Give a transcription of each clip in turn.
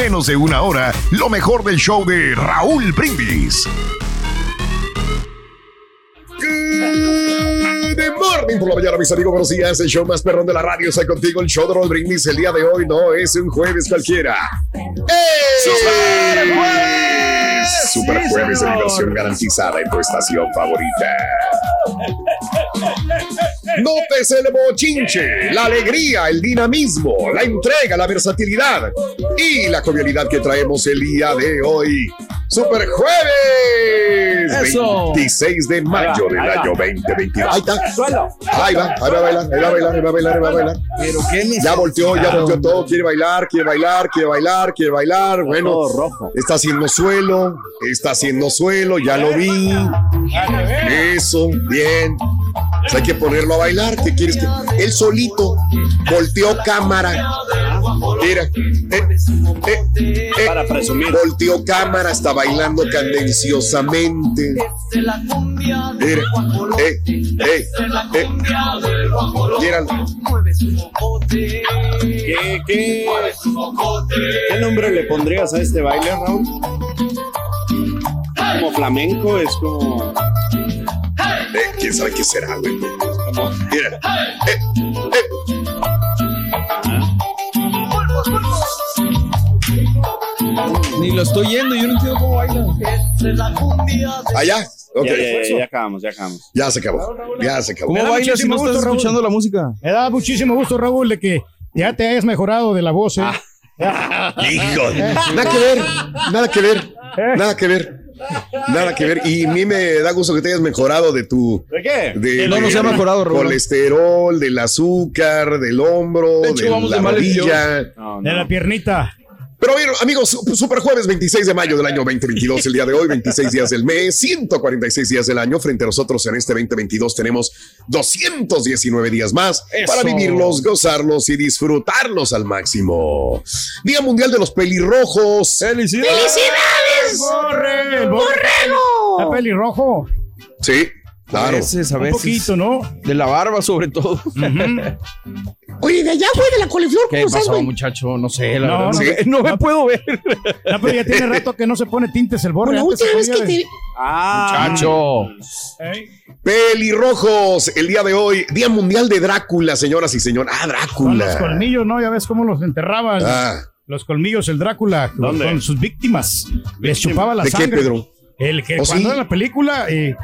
menos de una hora lo mejor del show de Raúl Brindis. Good morning por la mañana, mis amigos. Buenos días. El show más perrón de la radio está contigo. El show de Raúl Brindis. El día de hoy no es un jueves cualquiera. ¡Super jueves! Super jueves de diversión garantizada en tu estación favorita. Notes el bochinche, la alegría, el dinamismo, la entrega, la versatilidad y la jovialidad que traemos el día de hoy. Super Jueves, Eso. 26 de mayo del año 2022. Ahí está. Ahí va, ahí va a bailar, ahí va a bailar, ahí va a bailar, ahí va a bailar. Pero qué Ya volteó, ya volteó todo, quiere bailar, quiere bailar, quiere bailar, quiere bailar. Bueno, rojo. está haciendo suelo, está haciendo suelo, ya lo vi. Eso, bien. Pues hay que ponerlo a bailar. ¿Qué quieres que.? Él solito volteó cámara. Mira, eh, eh, eh, Para presumir. volteó cámara, está bailando candenciosamente. Mira, eh, eh, eh. Míralo. ¿Qué, qué, ¿Qué nombre le pondrías a este baile, Raúl? Como flamenco, es como. Eh, ¿Quién sabe qué será, güey? Mira. Eh, eh. Ni lo estoy yendo, yo no entiendo cómo baila. Allá. Ok. Ya, ya, ya, ya acabamos, ya acabamos. Ya se acabó. Ya se acabó. ¿Cómo Me da baila si muchísimo no gusto, estás Raúl. escuchando la música? Me da muchísimo gusto, Raúl, de que ya te hayas mejorado de la voz, ¿eh? Hijo. Nada que ver. Nada que ver. Nada que ver. Nada que ver. Y a mí me da gusto que te hayas mejorado de tu. ¿De qué? De, No, no de- se ha mejorado. Colesterol, del azúcar, del hombro, De de, hecho, vamos la de rodilla. No, la piernita. Pero bien, amigos, su- Super Jueves 26 de mayo del año 2022, el día de hoy, 26 días del mes, 146 días del año. Frente a nosotros en este 2022 tenemos 219 días más Eso. para vivirlos, gozarlos y disfrutarlos al máximo. Día Mundial de los Pelirrojos. ¡Felicidades! ¡Borre! ¡Borrego! ¿Está pelirrojo? Sí, claro. A veces, a Un veces. poquito, ¿no? De la barba, sobre todo. Oye, de allá fue de la coliflor, ¿Qué pasó, muchacho? No sé, la No, verdad. No, no. me- no me puedo ver. No, pero ya tiene rato que no se pone tintes el borre. La Antes se última vez que de- te... Ah, Muchacho. Pelirrojos, el día de hoy, Día Mundial de Drácula, señoras y señores. Ah, Con Drácula. los colmillos, ¿no? Ya ves cómo los enterraban. Ah, Los colmillos, el Drácula, con- ¿Dónde? con sus víctimas. Les chupaba la ¿De qué, sangre. Pedro? El que ¿Oh, cuando sí? en la película eh,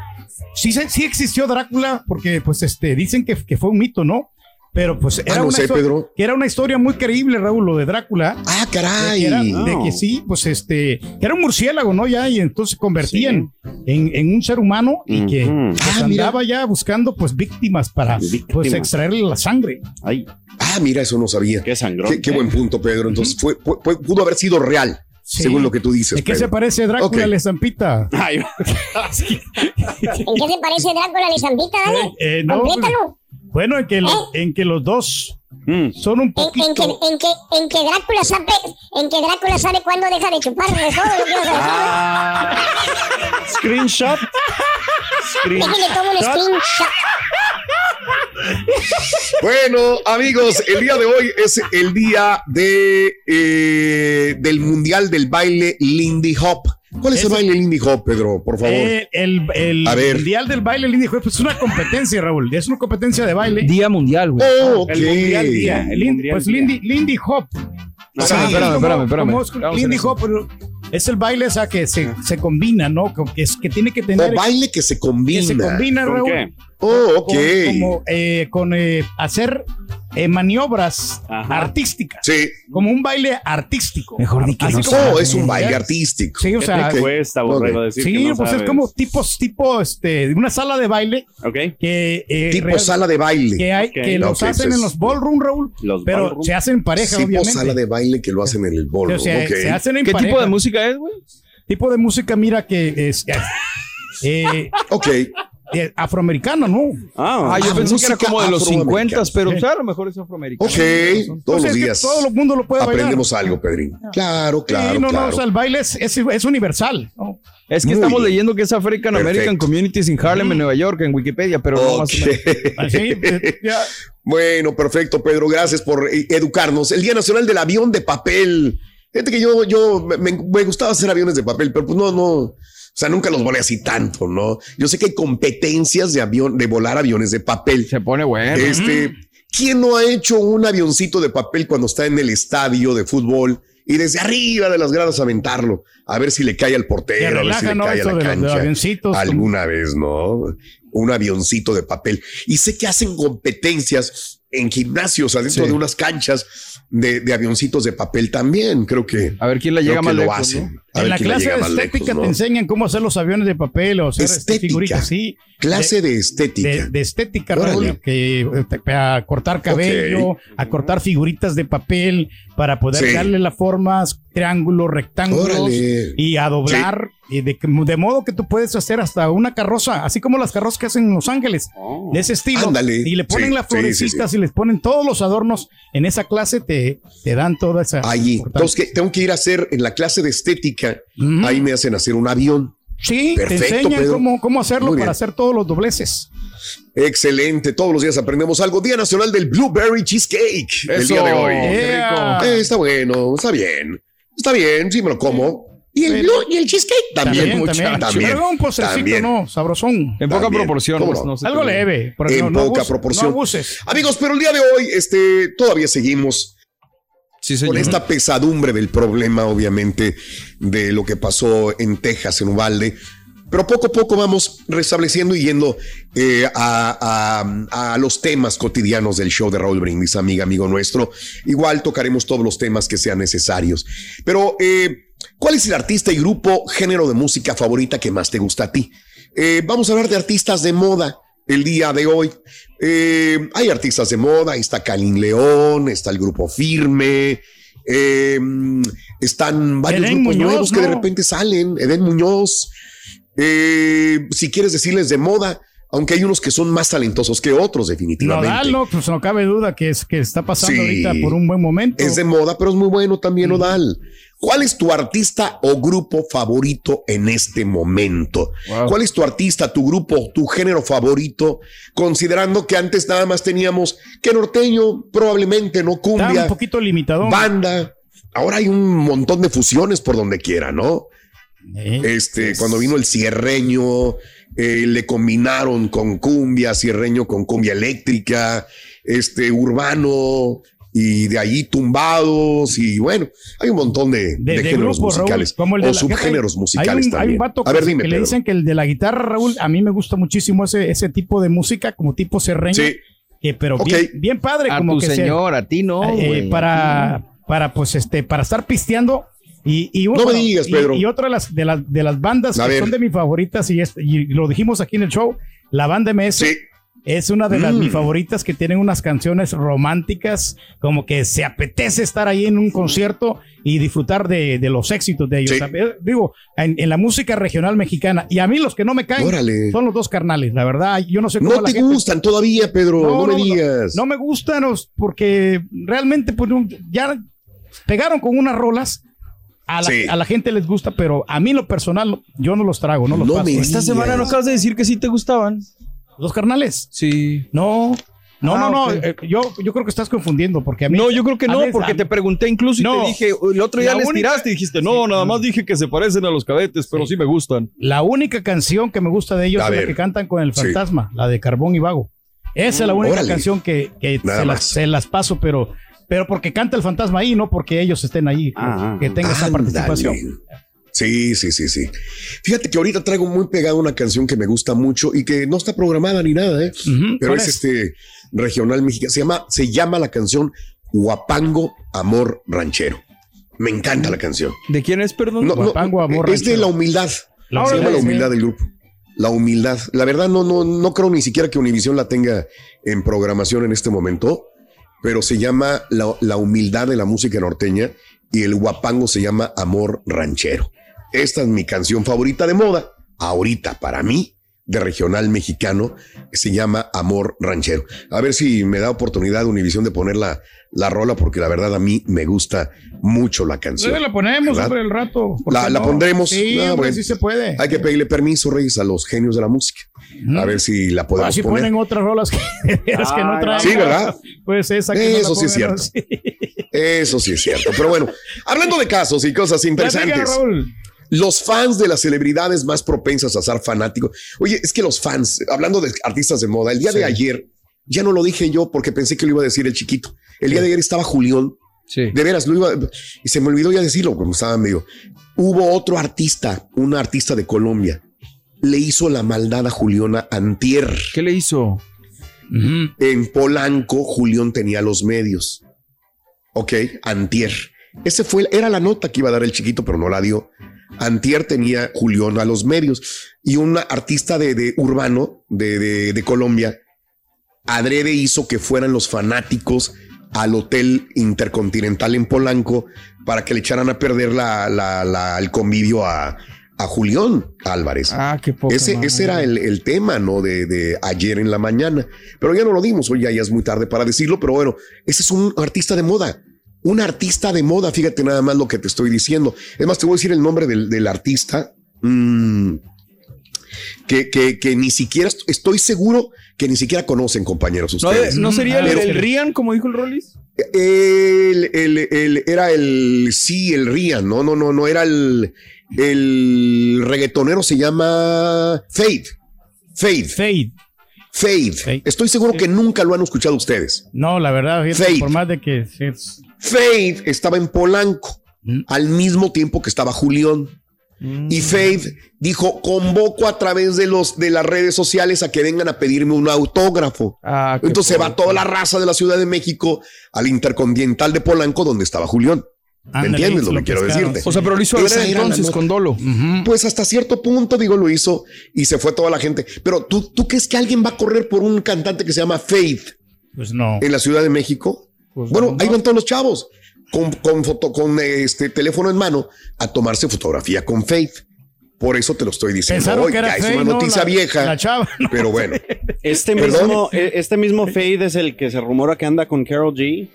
sí, sí existió Drácula, porque pues este dicen que, que fue un mito, ¿no? Pero pues era, Ah, no una sé, histo- Pedro. que era una historia muy creíble, Raúl, lo de Drácula. Ah, De caray. que, era- no. de que sí, pues este, que era un murciélago, ¿no? Ya, y entonces se convertían en, en un ser humano y que pues, Ah, mira. andaba ya buscando pues víctimas para pues extraerle la sangre. Ay, Ah, mira, eso no sabía. qué sangrón. Qué, qué buen punto, Pedro. Entonces fue, fue- fue- pudo haber sido real, Sí. según lo que tú dices. ¿De qué Pedro. se parece Drácula Ok. la estampita? ¿En qué se parece Drácula a la Zambita, dale? Eh, no, Complétalo. Bueno, en que, lo- en que los dos mm. son un En, en que, poquito. en, que, en que Drácula sabe, en que Drácula sabe cuándo deja de chupar de todo lo que vas a Ah, screenshot. Screen- Déjenle tomo un screenshot. Bueno, amigos, el día de hoy es el día de eh, del Mundial del Baile Lindy Hop. ¿Cuál es el Ese- baile Lindy Hop, Pedro? Por favor. Eh, el, el A ver. mundial del baile Lindy Hop es una competencia, Raúl. Es una competencia de baile. Día mundial, güey. oh, ok. el Mundial Día. el pues. Lindy, Lindy Hop. O Ah, sea, espérame, espérame, espérame. como es- Lindy. Hop pero es el baile esa que se, se combina, ¿no? Que, es, que tiene que tener. o baile que se combina. que se combina, ¿Con Raúl. qué? Oh, ok. Con, como, eh, con eh, hacer eh, maniobras Ajá. artísticas. Sí. Como un baile artístico. Mejor di que Así no como- Oh, es un baile artístico. Sí, o sea, ¿Qué te cuesta, borrego, decir sí, que no pues es como tipos, tipo, este, una sala de baile Ok. que, eh, Tipo real- sala de baile. que hay, que los hacen en los ballroom, Raúl, Los pero ballroom. se hacen en pareja, tipo obviamente. sala de baile que lo hacen en el bolo. O sea, ok. se hacen en ¿Qué pareja. tipo de música es, güey? Tipo de música, mira que es eh, Ok. Eh, afroamericano, ¿no? Ah, Ah, yo Ah, pensé que era como de los afroamericana. 50, pero Sí. o sea, a lo mejor es afroamericano. Ok. Todos Entonces, los días. todo el mundo lo puede bailar. Aprendemos algo, Pedrín. Claro, claro, sí, no, claro. no, o sea, el baile es, es, es universal. ¿no? Es que Muy estamos bien. leyendo que es African American. Communities in Harlem, en Nueva York, en Wikipedia, pero no más o menos. Ok. Así, eh, ya. Bueno, perfecto, Pedro. Gracias por eh, educarnos. El Día Nacional del Avión de Papel. Fíjate que yo, yo me, me gustaba hacer aviones de papel, pero pues no, no. O sea, nunca los volé así tanto, ¿no? Yo sé que hay competencias de avión, de volar aviones de papel. Se pone bueno. Este, ¿quién no ha hecho un avioncito de papel cuando está en el estadio de fútbol y desde arriba de las gradas aventarlo? A ver si le cae al Te portero, a ver si le ¿no? cae a la de los, de los cancha. Alguna vez, ¿no? Un avioncito de papel. Y sé que hacen competencias en gimnasios, adentro Sí. de unas canchas de, de avioncitos de papel también. Creo que, A ver quién la llega que más lo lejos, hacen. ¿no? A En la clase de estética lejos, ¿no? te enseñan cómo hacer los aviones de papel o hacer este, Estética. figuritas, sí. Clase de estética. De, de estética. Raúl, que eh, a cortar cabello, a cortar figuritas de papel para poder Sí. darle las formas, triángulos, rectángulos Órale. y a doblar, y de, que- de modo que tú puedes hacer hasta una carroza, así como las carrozas que hacen en Los Ángeles, Oh. de ese estilo. Ándale. Y le ponen Sí, las sí, sí, florecitas y les ponen todos los adornos. En esa clase te, te dan toda esa. Allí. Entonces, que tengo que ir a hacer en la clase de estética. Ahí me hacen hacer un avión. Sí, Perfecto, te enseñan Pedro. cómo, cómo hacerlo para hacer todos los dobleces. Excelente. Todos los días aprendemos algo. Día Nacional del Blueberry Cheesecake. El día de hoy. Yeah. Eh, está bueno, está bien. Está bien, sí me lo como. Y el, Pero- blue- y el cheesecake también, muchacho. también. Pero un postrecito, también. no, sabrosón. En poca También. proporción. ¿Cómo no- no? Algo leve. En no, no poca proporción. No abuses. Amigos, pero el día de hoy, este, todavía seguimos Sí, señor. con esta pesadumbre del problema, obviamente, de lo que pasó en Texas, en Uvalde. Pero poco a poco vamos restableciendo y yendo eh, a, a- a los temas cotidianos del show de Raúl Brindis, amiga, amigo nuestro. Igual tocaremos todos los temas que sean necesarios. Pero, eh, ¿cuál es el artista y grupo, género de música favorita que más te gusta a ti? Eh, vamos a hablar de artistas de moda el día de hoy. Eh, hay artistas de moda, ahí está Calín León, está el grupo Firme, eh, están varios Edén grupos Muñoz, nuevos que de repente salen, Eden Muñoz, eh, si quieres decirles de moda, aunque hay unos que son más talentosos que otros, definitivamente. Nodal, no, pues no cabe duda que es que está pasando Sí. ahorita por un buen momento. Es de moda, pero es muy bueno también, Odal. ¿Cuál es tu artista o grupo favorito en este momento? Wow. ¿Cuál es tu artista, tu grupo, tu género favorito? Considerando que antes nada más teníamos que norteño, probablemente no Está cumbia, un poquito limitado. banda. Ahora hay un montón de fusiones por donde quiera, ¿no? Eh, Este, cuando vino el cierreño, eh, le combinaron con cumbia, cierreño con cumbia eléctrica, este, urbano, y de ahí tumbados, y bueno, hay un montón de, de, de de géneros grupos, Raúl, musicales como el de o la- subgéneros hay- musicales hay un, también. Hay un vato a ver, que, dime, que le dicen que el de la guitarra, Raúl, a mí me gusta muchísimo ese, ese tipo de música, como tipo serreño, Sí, que, pero bien, bien padre, A como tu que se- señor, a ti no. eh, güey. para, para, pues, este, para estar pisteando. Y, y, No me digas, y- Pedro. Y, otra de las, de las, de las bandas A que ver. son de mis favoritas, y, es- y lo dijimos aquí en el show, la banda MS. sí, Es una de las Mm. mis favoritas que tienen unas canciones románticas, como que se apetece estar ahí en un concierto y disfrutar de, de los éxitos de ellos. Sí. Eh, Digo, en, en la música regional mexicana. Y a mí los que no me caen Órale. son los dos carnales, la verdad. Yo no sé cómo no la te gente- gustan todavía, Pedro, no, me digas. No, me gustan porque realmente pues, no- ya pegaron con unas rolas. A la, Sí. a la gente les gusta, pero a mí lo personal yo no los trago, no los No paso. me Esta semana no acabas de decir que sí te gustaban. ¿Los carnales? Sí. No. No, Ah, no, no. eh, yo, yo creo que estás confundiendo porque a mí. No, yo creo que no, veces- porque te pregunté incluso y No. te dije, el otro día les única- tiraste y dijiste, no, nada más dije que se parecen a los cadetes, pero sí, me gustan. La única canción que me gusta de ellos A es la que cantan con el Sí. fantasma, la de Carbón y Vago. Esa es la única Órale. canción que, que se, las, se las paso, pero, pero porque canta el fantasma ahí, no porque ellos estén ahí, Ah, que tenga esa participación. Sí, sí, sí, sí. Fíjate que ahorita traigo muy pegada una canción que me gusta mucho y que no está programada ni nada, ¿eh? Pero ¿cuál es, es? este regional mexicano. Se llama, se llama la canción Huapango Amor Ranchero. Me encanta la canción. ¿De quién es, perdón? No, no, Huapango Amor es de la humildad. La se llama la humildad del grupo. La humildad. La verdad, no, no, no creo ni siquiera que Univision la tenga en programación en este momento, pero se llama la, la humildad de la música norteña y el guapango se llama Amor Ranchero. Esta es mi canción favorita de moda, ahorita para mí, de regional mexicano, se llama Amor Ranchero. A ver si me da oportunidad Univision de poner la, la rola, porque la verdad a mí me gusta mucho la canción. La ponemos, hombre, el rato. ¿por La- qué la no? pondremos. Sí, Ah, hombre, bueno. sí se puede. Hay que pedirle permiso, Reyes, a los genios de la música. A ver si la podemos Así poner. ponen otras rolas que, que no traen. sí, ¿verdad? Pues esa que no la Eso sí es cierto. Eso sí es cierto. Pero bueno, hablando de casos y cosas Platica, interesantes. Raúl. Los fans de las celebridades más propensas a ser fanáticos. Oye, es que los fans, hablando de artistas de moda, el día de ayer, ya no lo dije yo porque pensé que lo iba a decir el chiquito. El día de ayer estaba Julián. Sí. De veras, lo iba y se me olvidó ya decirlo, como estaba medio. Hubo otro artista, un artista de Colombia, le hizo la maldad a Juliana Antier. ¿Qué le hizo? En Polanco, Julián tenía los medios. Ok, Antier. Ese fue, era la nota que iba a dar el chiquito, pero no la dio. Antier tenía Julián a los medios y un artista de, de urbano de, de- de Colombia, adrede hizo que fueran los fanáticos al hotel intercontinental en Polanco para que le echaran a perder la, la- la- el convivio a, a Julián Álvarez. Ah, qué poco. Ese, ese era el, el tema, ¿no? De, de ayer en la mañana. Pero ya no lo dimos, hoy ya, ya es muy tarde para decirlo, pero bueno, ese es un artista de moda. Un artista de moda, fíjate nada más lo que te estoy diciendo. Es más, te voy a decir el nombre del, del artista. Mm, que, que, que ni siquiera est- estoy seguro que ni siquiera conocen, compañeros. ¿No, de- Ustedes. ¿no sería el, Pero- el Rian, como dijo el Rollis? El, el- el- era el sí, el Rian, no, no, no, no era el, el reggaetonero, se llama Fade. Fade. Fade. Fade. Fade. Estoy seguro que nunca lo han escuchado ustedes. No, la verdad, Fade. por más de que es- Fade estaba en Polanco Mm. al mismo tiempo que estaba Julián. Y Fade dijo, convoco a través de los de las redes sociales a que vengan a pedirme un autógrafo. Ah, Entonces va poco. toda la raza de la Ciudad de México al Intercontinental de Polanco donde estaba Julián. ¿Me entiendes lo lo que quiero decirte? O sea, pero lo hizo Esa entonces con dolo. Pues hasta cierto punto, digo, lo hizo y se fue toda la gente. Pero tú, ¿tú crees que alguien va a correr por un cantante que se llama Faith Pues no. en la Ciudad de México? Pues bueno, no. ahí van todos los chavos con, con foto, con este teléfono en mano a tomarse fotografía con Faith. Por eso te lo estoy diciendo. Pensaron hoy. que era Ya es una ¿no? noticia La- vieja, La chava. ¿no? pero bueno. Este ¿Perdón? mismo, eh, este mismo Fade es el que se rumora que anda con Carol G.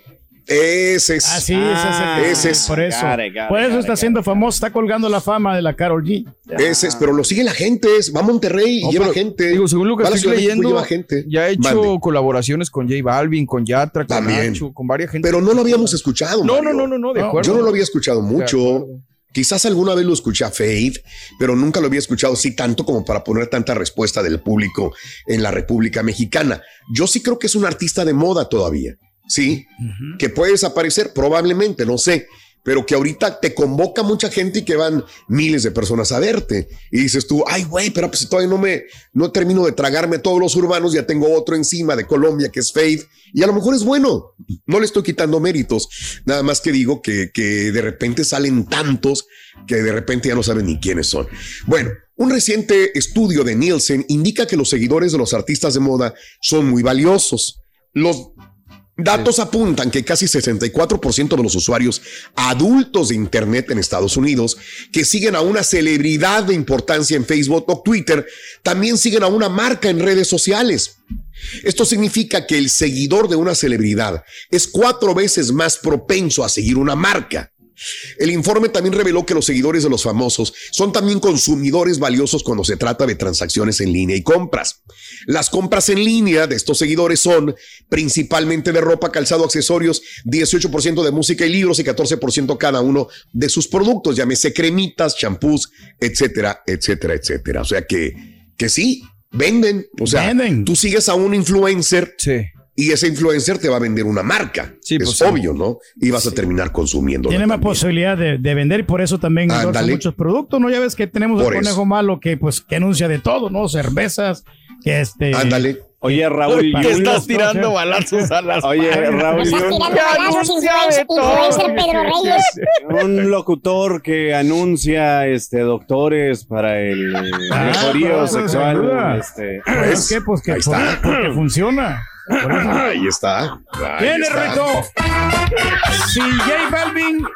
Ese es. Ah, sí, Ah, ese es ese es. Por eso. Got it, got it, por eso it, está siendo famoso, está colgando la fama de la Carol G. Ese es, pero lo sigue la gente. es- Va a Monterrey y No, lleva pero, gente. Digo, según lo que estoy México leyendo, lleva gente. ya ha hecho Mande. colaboraciones con J Balvin, con Yatra, con También. Nacho, con varias gente. Pero no lo habíamos escuchado. No, no, Mario. no, no, no, de acuerdo. Yo no lo había escuchado mucho. Quizás alguna vez lo escuché a Faith, pero nunca lo había escuchado así tanto como para poner tanta respuesta del público en la República Mexicana. Yo sí creo que es un artista de moda todavía. Sí, que puede desaparecer probablemente, no sé, pero que ahorita te convoca mucha gente y que van miles de personas a verte. Y dices tú, ay, güey, pero pues si todavía no me, no termino de tragarme todos los urbanos, ya tengo otro encima de Colombia que es Faith, y a lo mejor es bueno. No le estoy quitando méritos, nada más que digo que, que de repente salen tantos que de repente ya no saben ni quiénes son. Bueno, un reciente estudio de Nielsen indica que los seguidores de los artistas de moda son muy valiosos. Los Datos apuntan que casi 64% de los usuarios adultos de Internet en Estados Unidos que siguen a una celebridad de importancia en Facebook o Twitter también siguen a una marca en redes sociales. Esto significa que el seguidor de una celebridad es cuatro veces más propenso a seguir una marca. El informe también reveló que los seguidores de los famosos son también consumidores valiosos cuando se trata de transacciones en línea y compras. Las compras en línea de estos seguidores son principalmente de ropa, calzado, accesorios, 18% de música y libros y 14% cada uno de sus productos, llámese cremitas, champús, etcétera, etcétera, etcétera. O sea que, que sí, venden. O sea, Venden. tú sigues a un influencer Sí. Y ese influencer te va a vender una marca. Sí, es pues sí. obvio, ¿no? Y vas a terminar consumiendo. Tiene más posibilidad de, de vender y por eso también muchos productos, ¿no? Ya ves que tenemos Por el conejo eso. malo que pues que anuncia de todo, ¿no? Cervezas, que este... Ándale. Oye, Raúl, Te yo- estás tirando balazos a las Oye, Raúl, Estás tirando balazos, influencer, influencer Pedro Reyes. un locutor que anuncia este doctores para el Ah, mejorío duda. sexual. Este, ¿Por qué? Pues que Ahí por- está. porque funciona. Ahí está. Ahí ¿Quién es está. Rito? Si J Balvin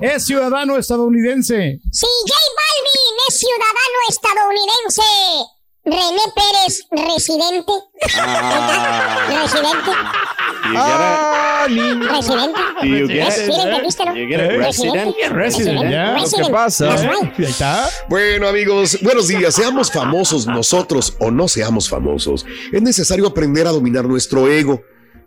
es ciudadano estadounidense. Si J Balvin es ciudadano estadounidense, René Pérez, residente. Ah. Residente. Ahí está. Bueno amigos, buenos días. Seamos famosos nosotros o no seamos famosos. Es necesario aprender a dominar nuestro ego.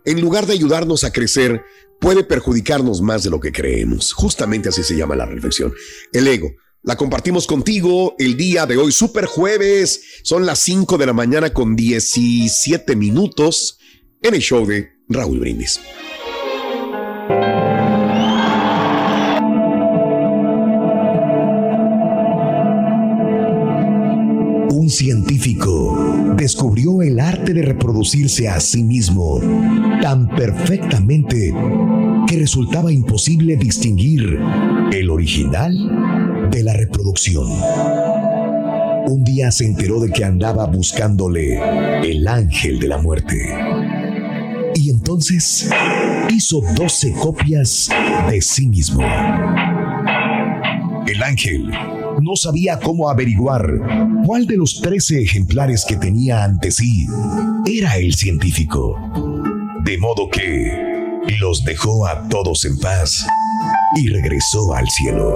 En lugar de ayudarnos a crecer, puede perjudicarnos más de lo que creemos. Justamente así se llama la reflexión. El ego. La compartimos contigo el día de hoy, super jueves. Son las 5 de la mañana con 17 minutos en el show de Raúl Brindis. Un científico descubrió el arte de reproducirse a sí mismo tan perfectamente que resultaba imposible distinguir el original de la reproducción. Un día se enteró de que andaba buscándole el ángel de la muerte. Y entonces hizo 12 copias de sí mismo. El ángel no sabía cómo averiguar cuál de los 13 ejemplares que tenía ante sí era el científico. De modo que los dejó a todos en paz y regresó al cielo.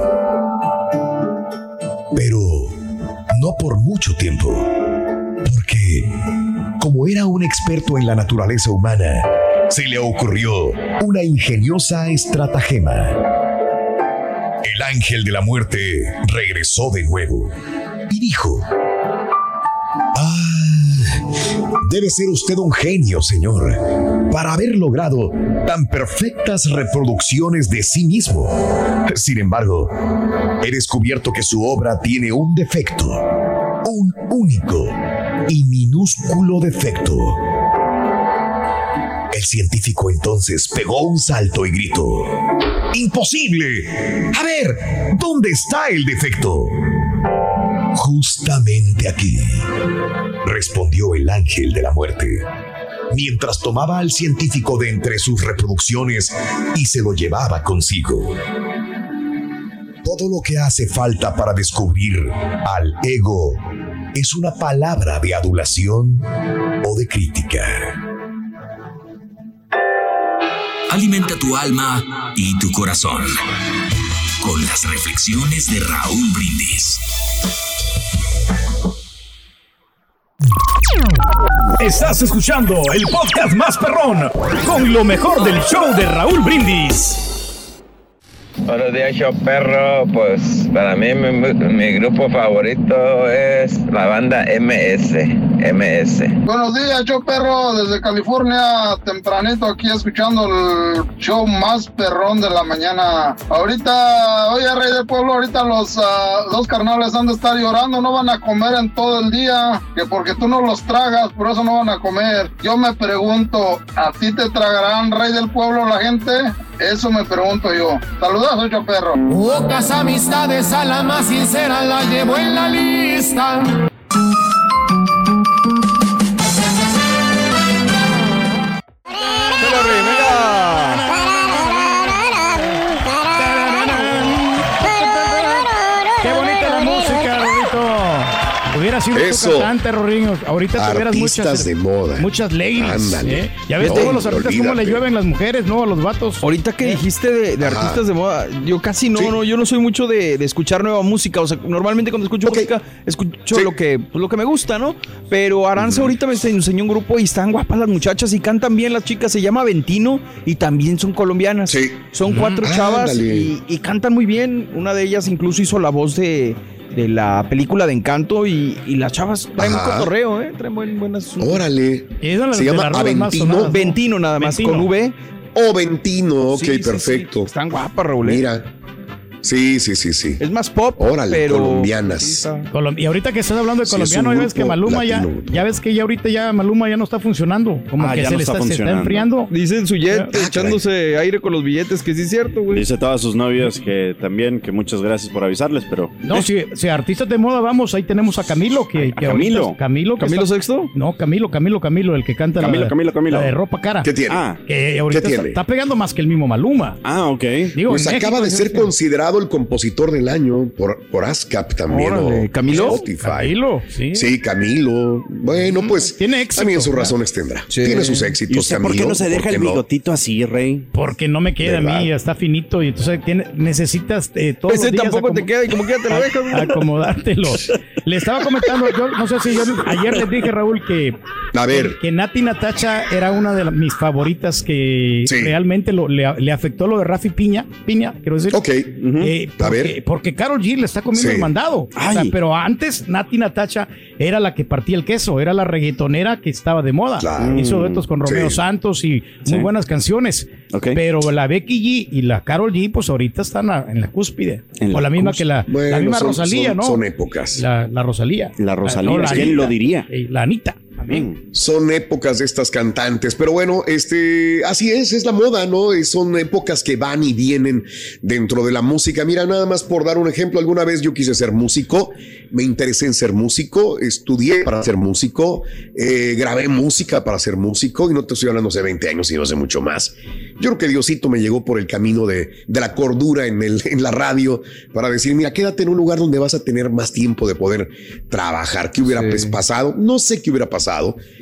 Pero no por mucho tiempo, porque como era un experto en la naturaleza humana, se le ocurrió una ingeniosa estratagema. El ángel de la muerte regresó de nuevo y dijo, Ah, debe ser usted un genio, señor, para haber logrado tan perfectas reproducciones de sí mismo. Sin embargo, he descubierto que su obra tiene un defecto, un único y minúsculo defecto. El científico entonces pegó un salto y gritó, ¡Imposible! A ver, ¿dónde está el defecto? Justamente aquí, respondió el ángel de la muerte, mientras tomaba al científico de entre sus reproducciones y se lo llevaba consigo. Todo lo que hace falta para descubrir al ego es una palabra de adulación o de crítica. Alimenta tu alma y tu corazón con las reflexiones de Raúl Brindis. Estás escuchando el podcast más perrón con lo mejor del show de Raúl Brindis. Buenos días, show perro. Pues para mí mi, mi grupo favorito es la banda MS. MS. Buenos días, show perro, desde California, tempranito aquí escuchando el show más perrón de la mañana. Ahorita, oye, Rey del Pueblo, ahorita los ah, dos carnales han de estar llorando, no van a comer en todo el día, que porque tú no los tragas, por eso no van a comer. Yo me pregunto, ¿a ti te tragarán, Rey del Pueblo, la gente? Eso me pregunto yo. Saludos, show perro. Pocas amistades a la más sincera la llevo en la lista. Eso. tu cantante, Rorriño. Ahorita tuvieras Artistas muchas, de moda. muchas ladies. Ándale. ¿eh? Ya ves No, todos los artistas cómo le llueven las mujeres, ¿no? A los vatos. Ahorita que dijiste de, artistas de moda, yo casi no, Sí. no, yo no soy mucho de, de escuchar nueva música. O sea, normalmente cuando escucho música, escucho Sí. lo que, pues, lo que me gusta, ¿no? Pero Aranza ahorita me enseñó un grupo y están guapas las muchachas y cantan bien las chicas. Se llama Ventino y también son colombianas. Sí. Son cuatro Mm. chavas y cantan muy bien. Una de ellas incluso hizo la voz de, de la película de Encanto y, y las chavas traen un Ajá. cotorreo, ¿eh? Traen buen- buenas... Órale. Y Se llama Aventino. sonadas, ¿no? Ventino nada más, Ventino. con V. Oh, Ventino. Ok, Sí, sí, perfecto. sí. Están guapas, Raúl. ¿eh? Mira. Sí, sí, sí, sí. Es más pop, Órale, pero... colombianas. Colom- Y ahorita que estás hablando de Sí, es colombiano, ya ves que Maluma ya, latino. ya ves que ya ahorita ya Maluma ya no está funcionando, como Ah, que ya se no le está está, se está funcionando. enfriando. Dice en su jet, Ah, echándose aire con los billetes, que sí es cierto, güey. Dice a todas sus novias que también, que muchas gracias por avisarles, pero. No, si, si artistas de moda vamos, ahí tenemos a Camilo que, que ¿A ahorita- Camilo? Camilo, que ¿Camilo está- Sexto? No, Camilo, Camilo, Camilo, el que canta Camilo, la, Camilo, Camilo. la de ropa cara. ¿Qué tiene? Ah, Que ahorita ¿Qué está, tiene? está pegando más que el mismo Maluma. ah, ok. Digo, Pues acaba México, de ser creo el compositor del año por, por ASCAP también. Órale, o ¿Camilo? Spotify. Camilo, sí. Sí, Camilo. Bueno, pues Tiene éxito, también sus ¿verdad? razones tendrá. Sí. Tiene sus éxitos, ¿Y usted por qué Camilo, no se deja el no? bigotito así, Rey? Porque no me queda a mí, está finito y entonces tiene, necesitas eh, todos Ese los días tampoco te queda y como que ya te lo dejas, güey. acomodártelo. Le estaba comentando, yo no sé si yo ayer les dije, Raúl, que, A ver, que Nati Natacha era una de las- mis favoritas que Sí. realmente lo- le, le afectó lo de Rafi Piña, Piña, quiero decir. ok. Eh, A porque, ver. porque Carol G le está comiendo Sí. el mandado. O sea, pero antes Nati Natacha era la que partía el queso, era la reggaetonera que estaba de moda. Claro. Hizo duetos con Romeo Sí. Santos y Sí. muy buenas canciones. Ok. Pero la Becky G y la Carol G, pues ahorita están a- en la cúspide. En o la la misma que la, Bueno, la misma son- Rosalía, son- ¿no? son épocas. La, la Rosalía. La Rosalía, no, la ¿quién Anita. lo diría? Eh, La Anita. Mm. Son épocas de estas cantantes, pero bueno, este, así es, es la moda, ¿no? Es- Son épocas que van y vienen dentro de la música. Mira, nada más por dar un ejemplo, alguna vez yo quise ser músico, me interesé en ser músico, estudié para ser músico, eh, grabé música para ser músico, y no te estoy hablando hace 20 años, sino hace mucho más. Yo creo que Diosito me llegó por el camino de, de la cordura en, el, en la radio para decir, mira, quédate en un lugar donde vas a tener más tiempo de poder trabajar. ¿Qué hubiera Sí. pues, pasado? No sé qué hubiera pasado.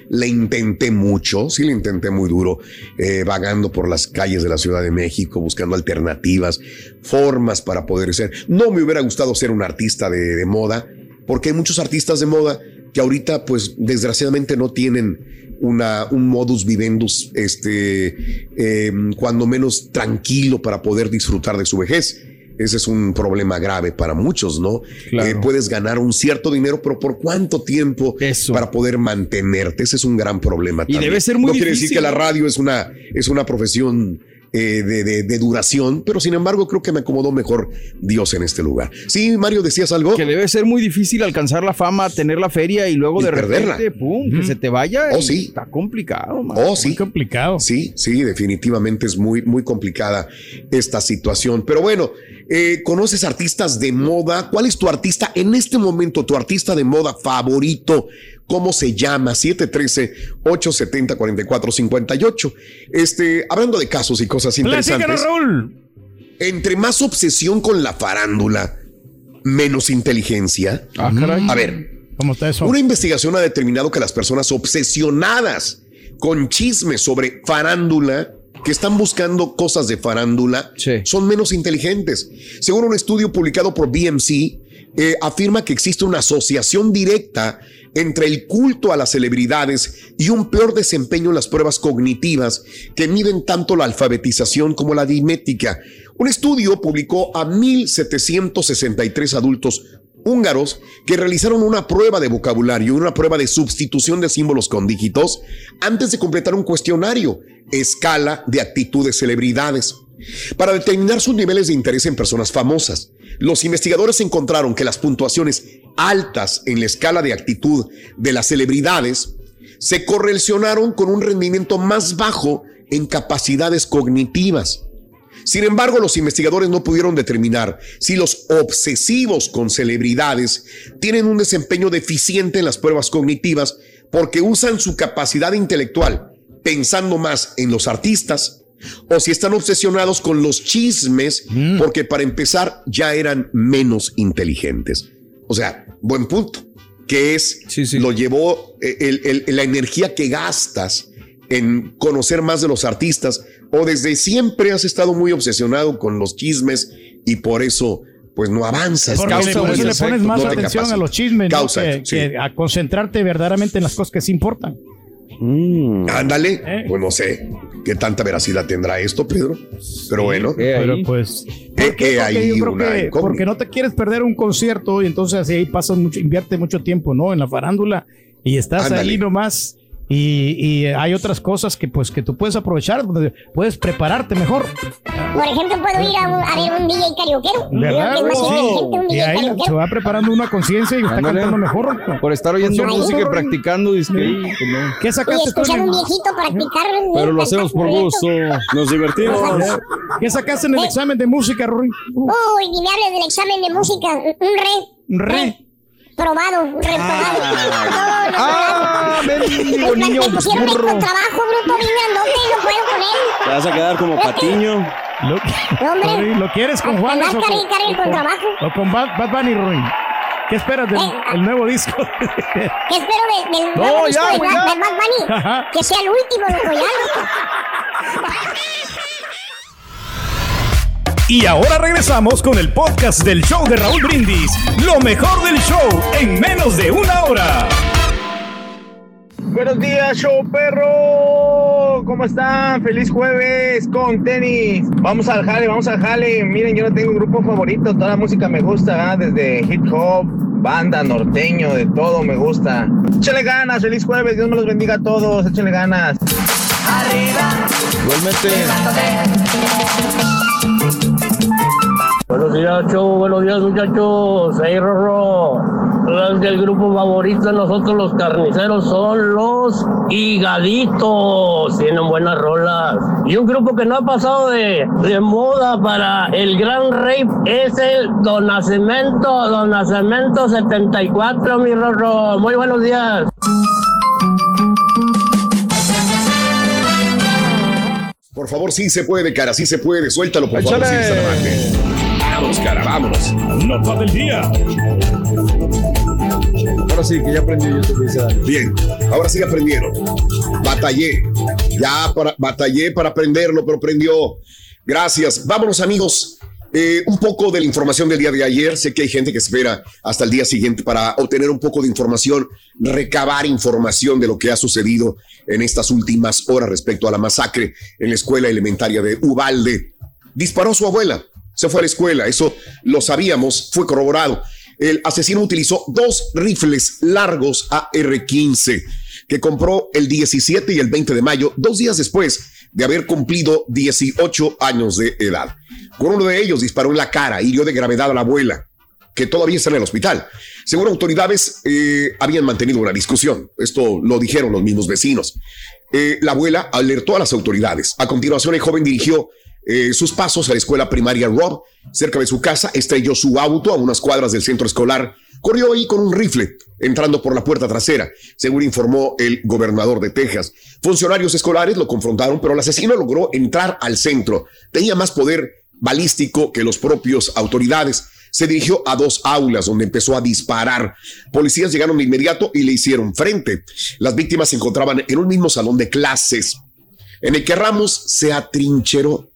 Le intenté mucho, sí le intenté muy duro, eh, vagando por las calles de la Ciudad de México, buscando alternativas, formas para poder ser. No me hubiera gustado ser un artista de, moda, porque hay muchos artistas de moda que ahorita, pues, desgraciadamente no tienen una, un modus vivendus, este, eh, cuando menos tranquilo para poder disfrutar de su vejez. Ese es un problema grave para muchos, ¿no? Claro. Eh, puedes ganar un cierto dinero, pero ¿por cuánto tiempo Eso. para poder mantenerte? Ese es un gran problema. Y también. debe ser muy No quiere decir difícil, que la ¿no? radio es una, es una profesión eh, de, de- de duración, pero sin embargo creo que me acomodó mejor Dios en este lugar. Sí, Mario, decías algo. Que debe ser muy difícil alcanzar la fama, tener la feria y luego Y de perderla. repente, pum, que se te vaya. Oh, sí. Está complicado, man. Oh, Muy sí. complicado. Sí, sí, definitivamente es muy, muy complicada esta situación. Pero bueno, eh, ¿conoces artistas de moda? ¿Cuál es tu artista en este momento, tu artista de moda favorito? ¿Cómo se llama? 713-870-4458. Este, hablando de casos y cosas interesantes. Raúl. Entre más obsesión con la farándula, menos inteligencia. Ah, caray. A ver, ¿Cómo está eso? una investigación ha determinado que las personas obsesionadas con chismes sobre farándula, que están buscando cosas de farándula, Sí. son menos inteligentes. Según un estudio publicado por BMC, eh, afirma que existe una asociación directa entre el culto a las celebridades y un peor desempeño en las pruebas cognitivas que miden tanto la alfabetización como la aritmética. Un estudio publicó a 1.763 adultos húngaros que realizaron una prueba de vocabulario, una prueba de sustitución de símbolos con dígitos antes de completar un cuestionario, escala de actitud de celebridades. Para determinar sus niveles de interés en personas famosas, los investigadores encontraron que las puntuaciones altas en la escala de actitud de las celebridades se correlacionaron con un rendimiento más bajo en capacidades cognitivas. Sin embargo, los investigadores no pudieron determinar si los obsesivos con celebridades tienen un desempeño deficiente en las pruebas cognitivas porque usan su capacidad intelectual pensando más en los artistas o si están obsesionados con los chismes porque para empezar ya eran menos inteligentes. O sea, buen punto, que es Sí, sí. lo llevó eh, el- el- la energía que gastas en conocer más de los artistas o desde siempre has estado muy obsesionado con los chismes y por eso pues no avanzas. Porque causa le, eso le efecto, pones más no te atención a los chismes, ¿no? Causa, que, sí. que a concentrarte verdaderamente en las cosas que sí importan. Mm. Ándale, Eh. pues no sé qué tanta veracidad tendrá esto, Pedro. Pero bueno, Pero pues, Porque hay yo creo una que porque no te quieres perder un concierto y entonces así ahí pasas mucho, invierte mucho tiempo, ¿no? En la farándula y estás Ándale. ahí nomás y, y hay otras cosas que pues que tú puedes aprovechar, donde puedes prepararte mejor, Por ejemplo, puedo ir a, un- a ver un DJ carioquero. ¿verdad? Que Sí. Y ahí se va preparando una conciencia y está cantando mejor. Por estar oyendo música y practicando, pues no. ¿Qué Y sacaste tú? escuchar en un el- viejito practicar. Pero lo hacemos por gusto. Nos divertimos. ¿Qué sacaste en el examen de música, Rory? Uy, ni me hables del examen de música. Un re. Un re. Probado, un reprobado. No, no, ¡Ah! Niño me pusieron burro. estos trabajo, bruto, bien grandote, y no puedo con él. Te vas a quedar como patiño. Lo, hombre. ¿lo quieres con Juan? Andar cargue, cargue con trabajo. O con Bad, Bad Bunny, Rory. ¿Qué esperas del Eh, el nuevo disco? ¿Qué espero de- del No, nuevo ya, disco de, Bad- Bad Bunny? Ajá. Que sea el último, loco, ya, loco. Y ahora regresamos con el podcast del show de Raúl Brindis. Lo mejor del show en menos de una hora. Buenos días, show perro. ¿Cómo están? Feliz jueves con tenis. Vamos al jale, vamos al jale. Miren, yo no tengo grupo favorito. Toda la música me gusta, ¿ah? desde hip hop, banda, norteño, de todo me gusta. Échale ganas, feliz jueves. Dios me los bendiga a todos. Échale ganas. Igualmente. Buenos días, show. Buenos días, muchachos. Hey, Rorro. Sabes que el grupo favorito de nosotros, los carniceros, son los higaditos. Tienen buenas rolas. Y un grupo que no ha pasado de, de moda para el gran rey es el Don Nacimiento, Don Nacimiento 74, mi Rorro. Muy buenos días. por favor, sí se puede, cara, sí se puede. Suéltalo, por favor, Échale. sí, Vámonos, cara, vámonos. Nota del día. Ahora sí, que ya aprendió yo te dice Dani. Bien, ahora sí aprendieron. Batallé, ya para, batallé para aprenderlo, pero aprendió. Gracias. Vámonos, amigos. Eh, un poco de la información del día de ayer. Sé que hay gente que espera hasta el día siguiente para obtener un poco de información, recabar información de lo que ha sucedido en estas últimas horas respecto a la masacre en la escuela elementaria de Ubalde. Disparó su abuela, se fue a la escuela, eso lo sabíamos, fue corroborado. El asesino utilizó dos rifles largos AR-15 que compró el 17 y el 20 de mayo, dos días después de haber cumplido 18 años de edad. Con uno de ellos disparó en la cara, hirió de gravedad a la abuela, que todavía está en el hospital. Según autoridades, eh, habían mantenido una discusión. Esto lo dijeron los mismos vecinos. Eh, la abuela alertó a las autoridades. A continuación, el joven dirigió eh, sus pasos a la escuela primaria Rob, cerca de su casa, estrelló su auto a unas cuadras del centro escolar, corrió ahí con un rifle, entrando por la puerta trasera, según informó el gobernador de Texas. Funcionarios escolares lo confrontaron, pero el asesino logró entrar al centro. Tenía más poder balístico que los propios autoridades. Se dirigió a dos aulas donde empezó a disparar. Policías llegaron de inmediato y le hicieron frente. Las víctimas se encontraban en un mismo salón de clases, en el que Ramos se atrincheró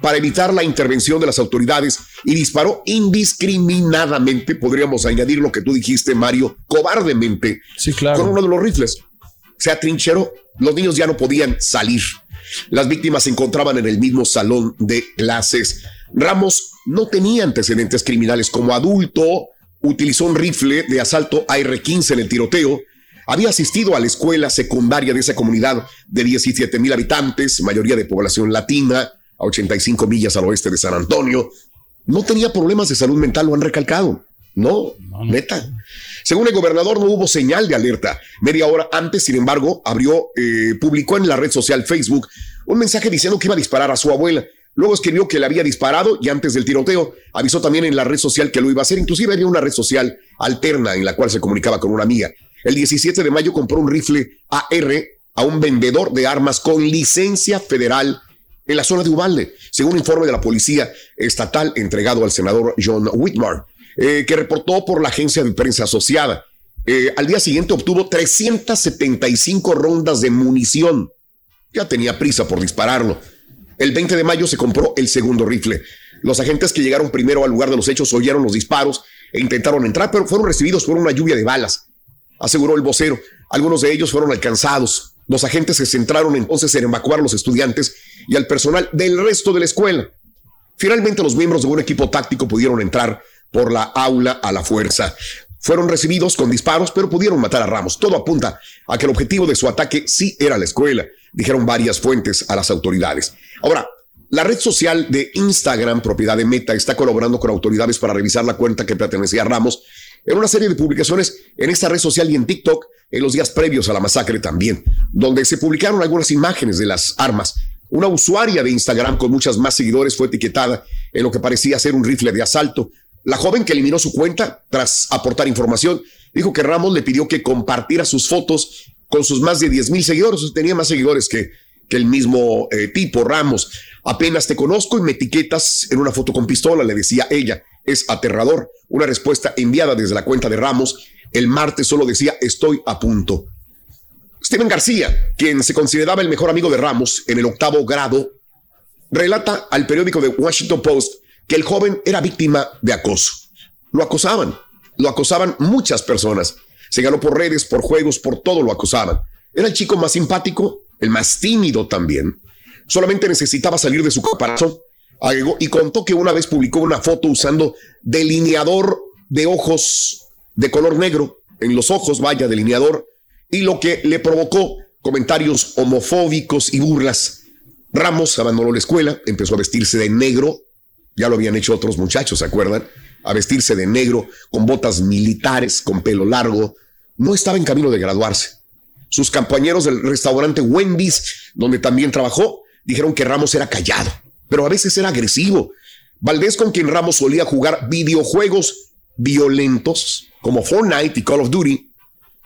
para evitar la intervención de las autoridades y disparó indiscriminadamente, podríamos añadir lo que tú dijiste, Mario, cobardemente, Sí, claro. con uno de los rifles. Se atrincheró, los niños ya no podían salir. Las víctimas se encontraban en el mismo salón de clases. Ramos no tenía antecedentes criminales como adulto, utilizó un rifle de asalto AR-15 en el tiroteo, había asistido a la escuela secundaria de esa comunidad de 17 mil habitantes, mayoría de población latina, a 85 millas al oeste de San Antonio. No tenía problemas de salud mental, lo han recalcado. No, neta. Según el gobernador, no hubo señal de alerta. Media hora antes, sin embargo, abrió, eh, publicó en la red social Facebook un mensaje diciendo que iba a disparar a su abuela. Luego escribió que le había disparado y antes del tiroteo avisó también en la red social que lo iba a hacer. Inclusive había una red social alterna en la cual se comunicaba con una amiga. El 17 de mayo compró un rifle AR a un vendedor de armas con licencia federal en la zona de Ubalde, según informe de la policía estatal entregado al senador John Whitmore, eh, que reportó por la agencia de prensa asociada. Eh, al día siguiente obtuvo 375 rondas de munición. Ya tenía prisa por dispararlo. El 20 de mayo se compró el segundo rifle. Los agentes que llegaron primero al lugar de los hechos oyeron los disparos e intentaron entrar, pero fueron recibidos por una lluvia de balas, aseguró el vocero. Algunos de ellos fueron alcanzados Los agentes se centraron entonces en evacuar a los estudiantes y al personal del resto de la escuela. Finalmente los miembros de un equipo táctico pudieron entrar por la aula a la fuerza. Fueron recibidos con disparos, pero pudieron matar a Ramos. Todo apunta a que el objetivo de su ataque sí era la escuela, dijeron varias fuentes a las autoridades. Ahora, la red social de Instagram, propiedad de Meta, está colaborando con autoridades para revisar la cuenta que pertenecía a Ramos en una serie de publicaciones en esta red social y en TikTok en los días previos a la masacre también, donde se publicaron algunas imágenes de las armas. Una usuaria de Instagram con muchas más seguidores fue etiquetada en lo que parecía ser un rifle de asalto. La joven que eliminó su cuenta tras aportar información dijo que Ramos le pidió que compartiera sus fotos con sus más de 10 mil seguidores. Tenía más seguidores que, que el mismo eh, tipo, Ramos. Apenas te conozco y me etiquetas en una foto con pistola, le decía ella. Es aterrador. Una respuesta enviada desde la cuenta de Ramos el martes solo decía estoy a punto. Steven García, quien se consideraba el mejor amigo de Ramos en el octavo grado, relata al periódico de Washington Post que el joven era víctima de acoso. Lo acosaban, lo acosaban muchas personas. Se ganó por redes, por juegos, por todo lo acosaban. Era el chico más simpático, el más tímido también. Solamente necesitaba salir de su caparazón. Agregó y contó que una vez publicó una foto usando delineador de ojos de color negro en los ojos, vaya, delineador, y lo que le provocó comentarios homofóbicos y burlas. Ramos abandonó la escuela, empezó a vestirse de negro, ya lo habían hecho otros muchachos, ¿se acuerdan? A vestirse de negro, con botas militares, con pelo largo. No estaba en camino de graduarse. Sus compañeros del restaurante Wendy's, donde también trabajó, dijeron que Ramos era callado, pero a veces era agresivo. Valdés, con quien Ramos solía jugar videojuegos violentos como Fortnite y Call of Duty,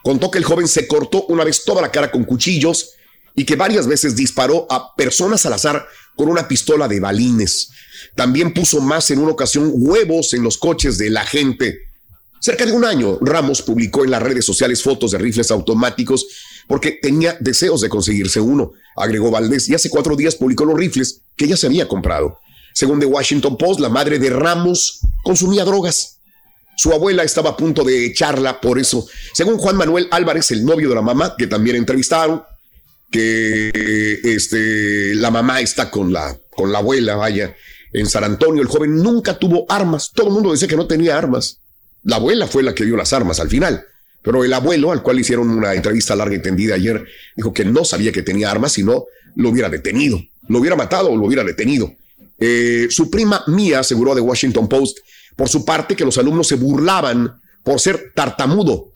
contó que el joven se cortó una vez toda la cara con cuchillos y que varias veces disparó a personas al azar con una pistola de balines. También puso más en una ocasión huevos en los coches de la gente. Cerca de un año, Ramos publicó en las redes sociales fotos de rifles automáticos porque tenía deseos de conseguirse uno, agregó Valdés, y hace cuatro días publicó los rifles que ya se había comprado. Según The Washington Post, la madre de Ramos consumía drogas. Su abuela estaba a punto de echarla por eso. Según Juan Manuel Álvarez, el novio de la mamá, que también entrevistaron, que este, la mamá está con la, con la abuela, vaya, en San Antonio. El joven nunca tuvo armas. Todo el mundo decía que no tenía armas. La abuela fue la que dio las armas al final. Pero el abuelo, al cual hicieron una entrevista larga y tendida ayer, dijo que no sabía que tenía armas, sino lo hubiera detenido. Lo hubiera matado o lo hubiera detenido. Eh, su prima Mía aseguró de Washington Post, por su parte, que los alumnos se burlaban por ser tartamudo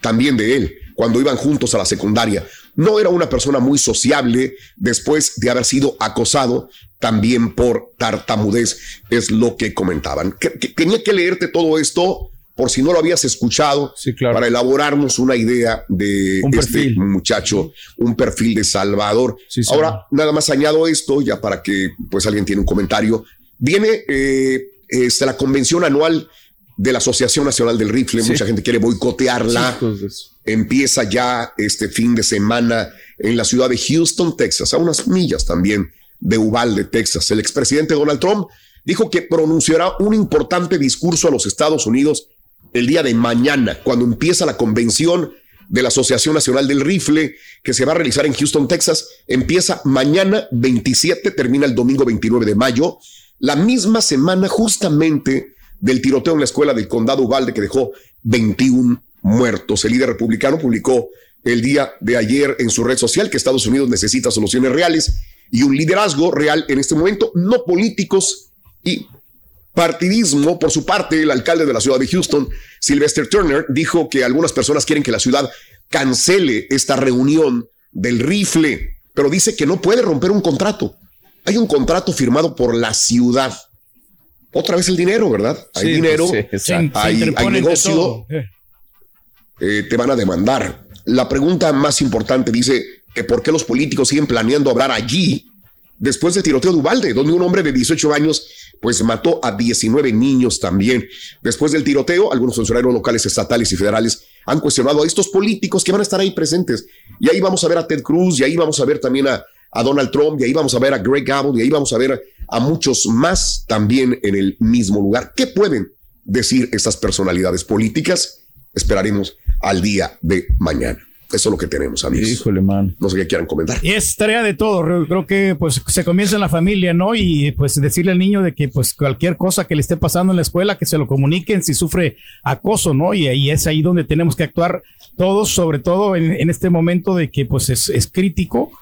también de él cuando iban juntos a la secundaria. No era una persona muy sociable después de haber sido acosado también por tartamudez, es lo que comentaban. tenía que leerte todo esto por si no lo habías escuchado, para elaborarnos una idea de este muchacho, un perfil de Salvador. Ahora, nada más añado esto, ya para que pues alguien tiene un comentario. Viene eh, este, la convención anual de la Asociación Nacional del Rifle, mucha gente quiere boicotearla. Empieza ya este fin de semana en la ciudad de Houston, Texas, a unas millas también de Uvalde, Texas. El expresidente Donald Trump dijo que pronunciará un importante discurso a los Estados Unidos el día de mañana, cuando empieza la convención de la Asociación Nacional del Rifle, que se va a realizar en Houston, Texas. Empieza mañana 27, termina el domingo 29 de mayo, la misma semana justamente del tiroteo en la escuela del condado Uvalde que dejó 21 muertos. El líder republicano publicó el día de ayer en su red social que Estados Unidos necesita soluciones reales y un liderazgo real en este momento, no políticos y partidismo. Por su parte, el alcalde de la ciudad de Houston, Sylvester Turner, dijo que algunas personas quieren que la ciudad cancele esta reunión del rifle, pero dice que no puede romper un contrato. Hay un contrato firmado por la ciudad. Otra vez el dinero, ¿verdad? Hay dinero, hay, negocio, eh, te van a demandar. La pregunta más importante dice que por qué los políticos siguen planeando hablar allí después del tiroteo de Ubalde, donde un hombre de 18 años pues mató a 19 niños también. Después del tiroteo, algunos funcionarios locales, estatales y federales han cuestionado a estos políticos que van a estar ahí presentes. Y ahí vamos a ver a Ted Cruz, y ahí vamos a ver también a, a Donald Trump, y ahí vamos a ver a Greg Abbott, y ahí vamos a ver a muchos más también en el mismo lugar. ¿Qué pueden decir estas personalidades políticas? Esperaremos al día de mañana. Eso es lo que tenemos, amigos. Híjole, man. No sé qué quieran comentar. Y es tarea de todo. Re- Creo que pues se comienza en la familia, ¿no? Y pues decirle al niño de que pues cualquier cosa que le esté pasando en la escuela, que se lo comuniquen si sufre acoso, ¿no? Y ahí es ahí donde tenemos que actuar todos, sobre todo en, en este momento de que pues es, es crítico,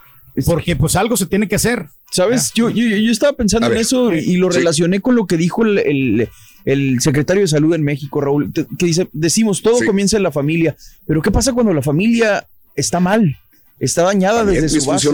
porque pues algo se tiene que hacer. ¿Sabes? Yo, yo, yo estaba pensando A en ver. eso y lo Sí. relacioné con lo que dijo el, el- el secretario de salud en México, Raúl, que dice, decimos, todo comienza en la familia, pero ¿qué pasa cuando la familia está mal? Está dañada También desde su base.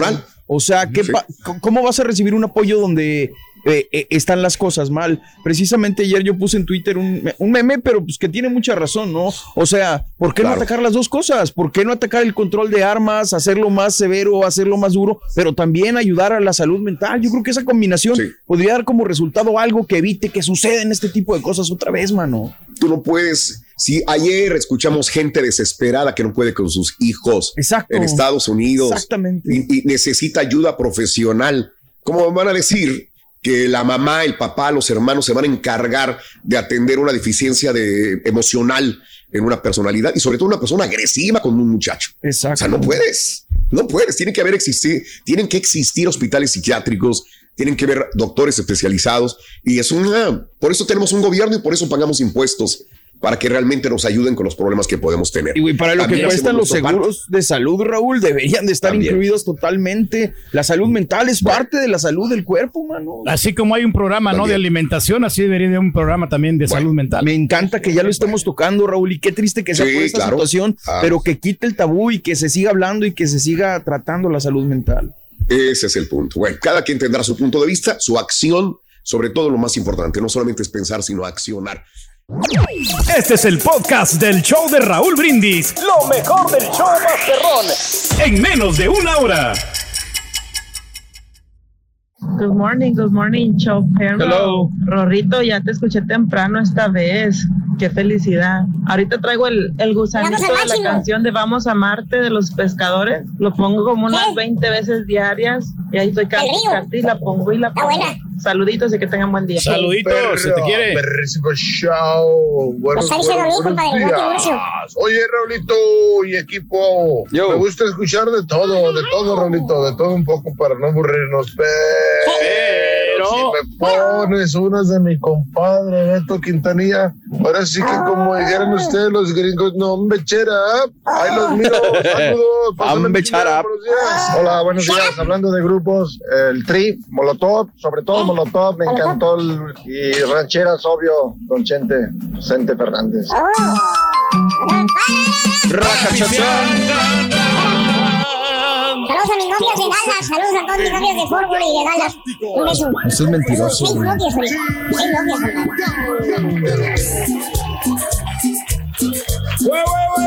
O sea, ¿qué Sí. pa- c- ¿cómo vas a recibir un apoyo donde eh, eh, están las cosas mal? Precisamente ayer yo puse en Twitter un, un meme, pero pues que tiene mucha razón, ¿no? O sea, ¿por qué no atacar las dos cosas? ¿Por qué no atacar el control de armas, hacerlo más severo, hacerlo más duro, pero también ayudar a la salud mental? Yo creo que esa combinación podría dar como resultado algo que evite que sucedan este tipo de cosas otra vez, mano. Tú no puedes. Si ayer escuchamos gente desesperada que no puede con sus hijos en Estados Unidos Exactamente. Y, y necesita ayuda profesional, ¿cómo van a decir que la mamá, el papá, los hermanos se van a encargar de atender una deficiencia de, emocional en una personalidad y sobre todo una persona agresiva con un muchacho? Exacto. O sea, no puedes, no puedes. Tiene que haber existir, tienen que existir hospitales psiquiátricos, tienen que haber doctores especializados y es una, por eso tenemos un gobierno y por eso pagamos impuestos para que realmente nos ayuden con los problemas que podemos tener. Y para lo que cuestan los parte. seguros de salud, Raúl, deberían de estar También. incluidos totalmente. La salud mental es parte de la salud del cuerpo, mano. Así como hay un programa, ¿no? De alimentación, así debería de un programa también de salud mental. Me encanta que ya lo estemos tocando, Raúl, y qué triste que sea Sí, por esta claro. situación, Ah. pero que quite el tabú y que se siga hablando y que se siga tratando la salud mental. Ese es el punto. Bueno, cada quien tendrá su punto de vista, su acción, sobre todo lo más importante, no solamente es pensar, sino accionar. Este es el podcast del show de Raúl Brindis. Lo mejor del show Masterrón. En menos de una hora. Good morning, good morning, show perro. Hello. Rorrito, ya te escuché temprano esta vez. Qué felicidad. Ahorita traigo el, el gusanito de la canción de Vamos a Marte de los pescadores. Lo pongo como unas 20 veces diarias y ahí estoy casi, río. casi la pongo y la pongo. buena. Saluditos y que tengan buen día. Saluditos, se te quiere. Perrísimo show. Buenos, diciendo buenos, buenos días. Oye, Raulito y equipo. Yo. Me gusta escuchar de todo, de todo, Raulito, de todo un poco para no aburrirnos. Pero, si me pones unas de mi compadre Beto Quintanilla, ahora sí que como dijeran ustedes los gringos, no, hombre, chera. Ahí los miro. Saludos. up. buenos días. Hola, buenos días. Hablando de grupos, el Tri, Molotov, sobre todo Molotov, me encantó. el- y rancheras, obvio, Don Chente, Chente Fernández. Saludos a mis novios de Dallas, saludos a todos mis novios de Worth y de Dallas. Un beso. Eso es mentiroso, Seis güey. novios. Seis novios,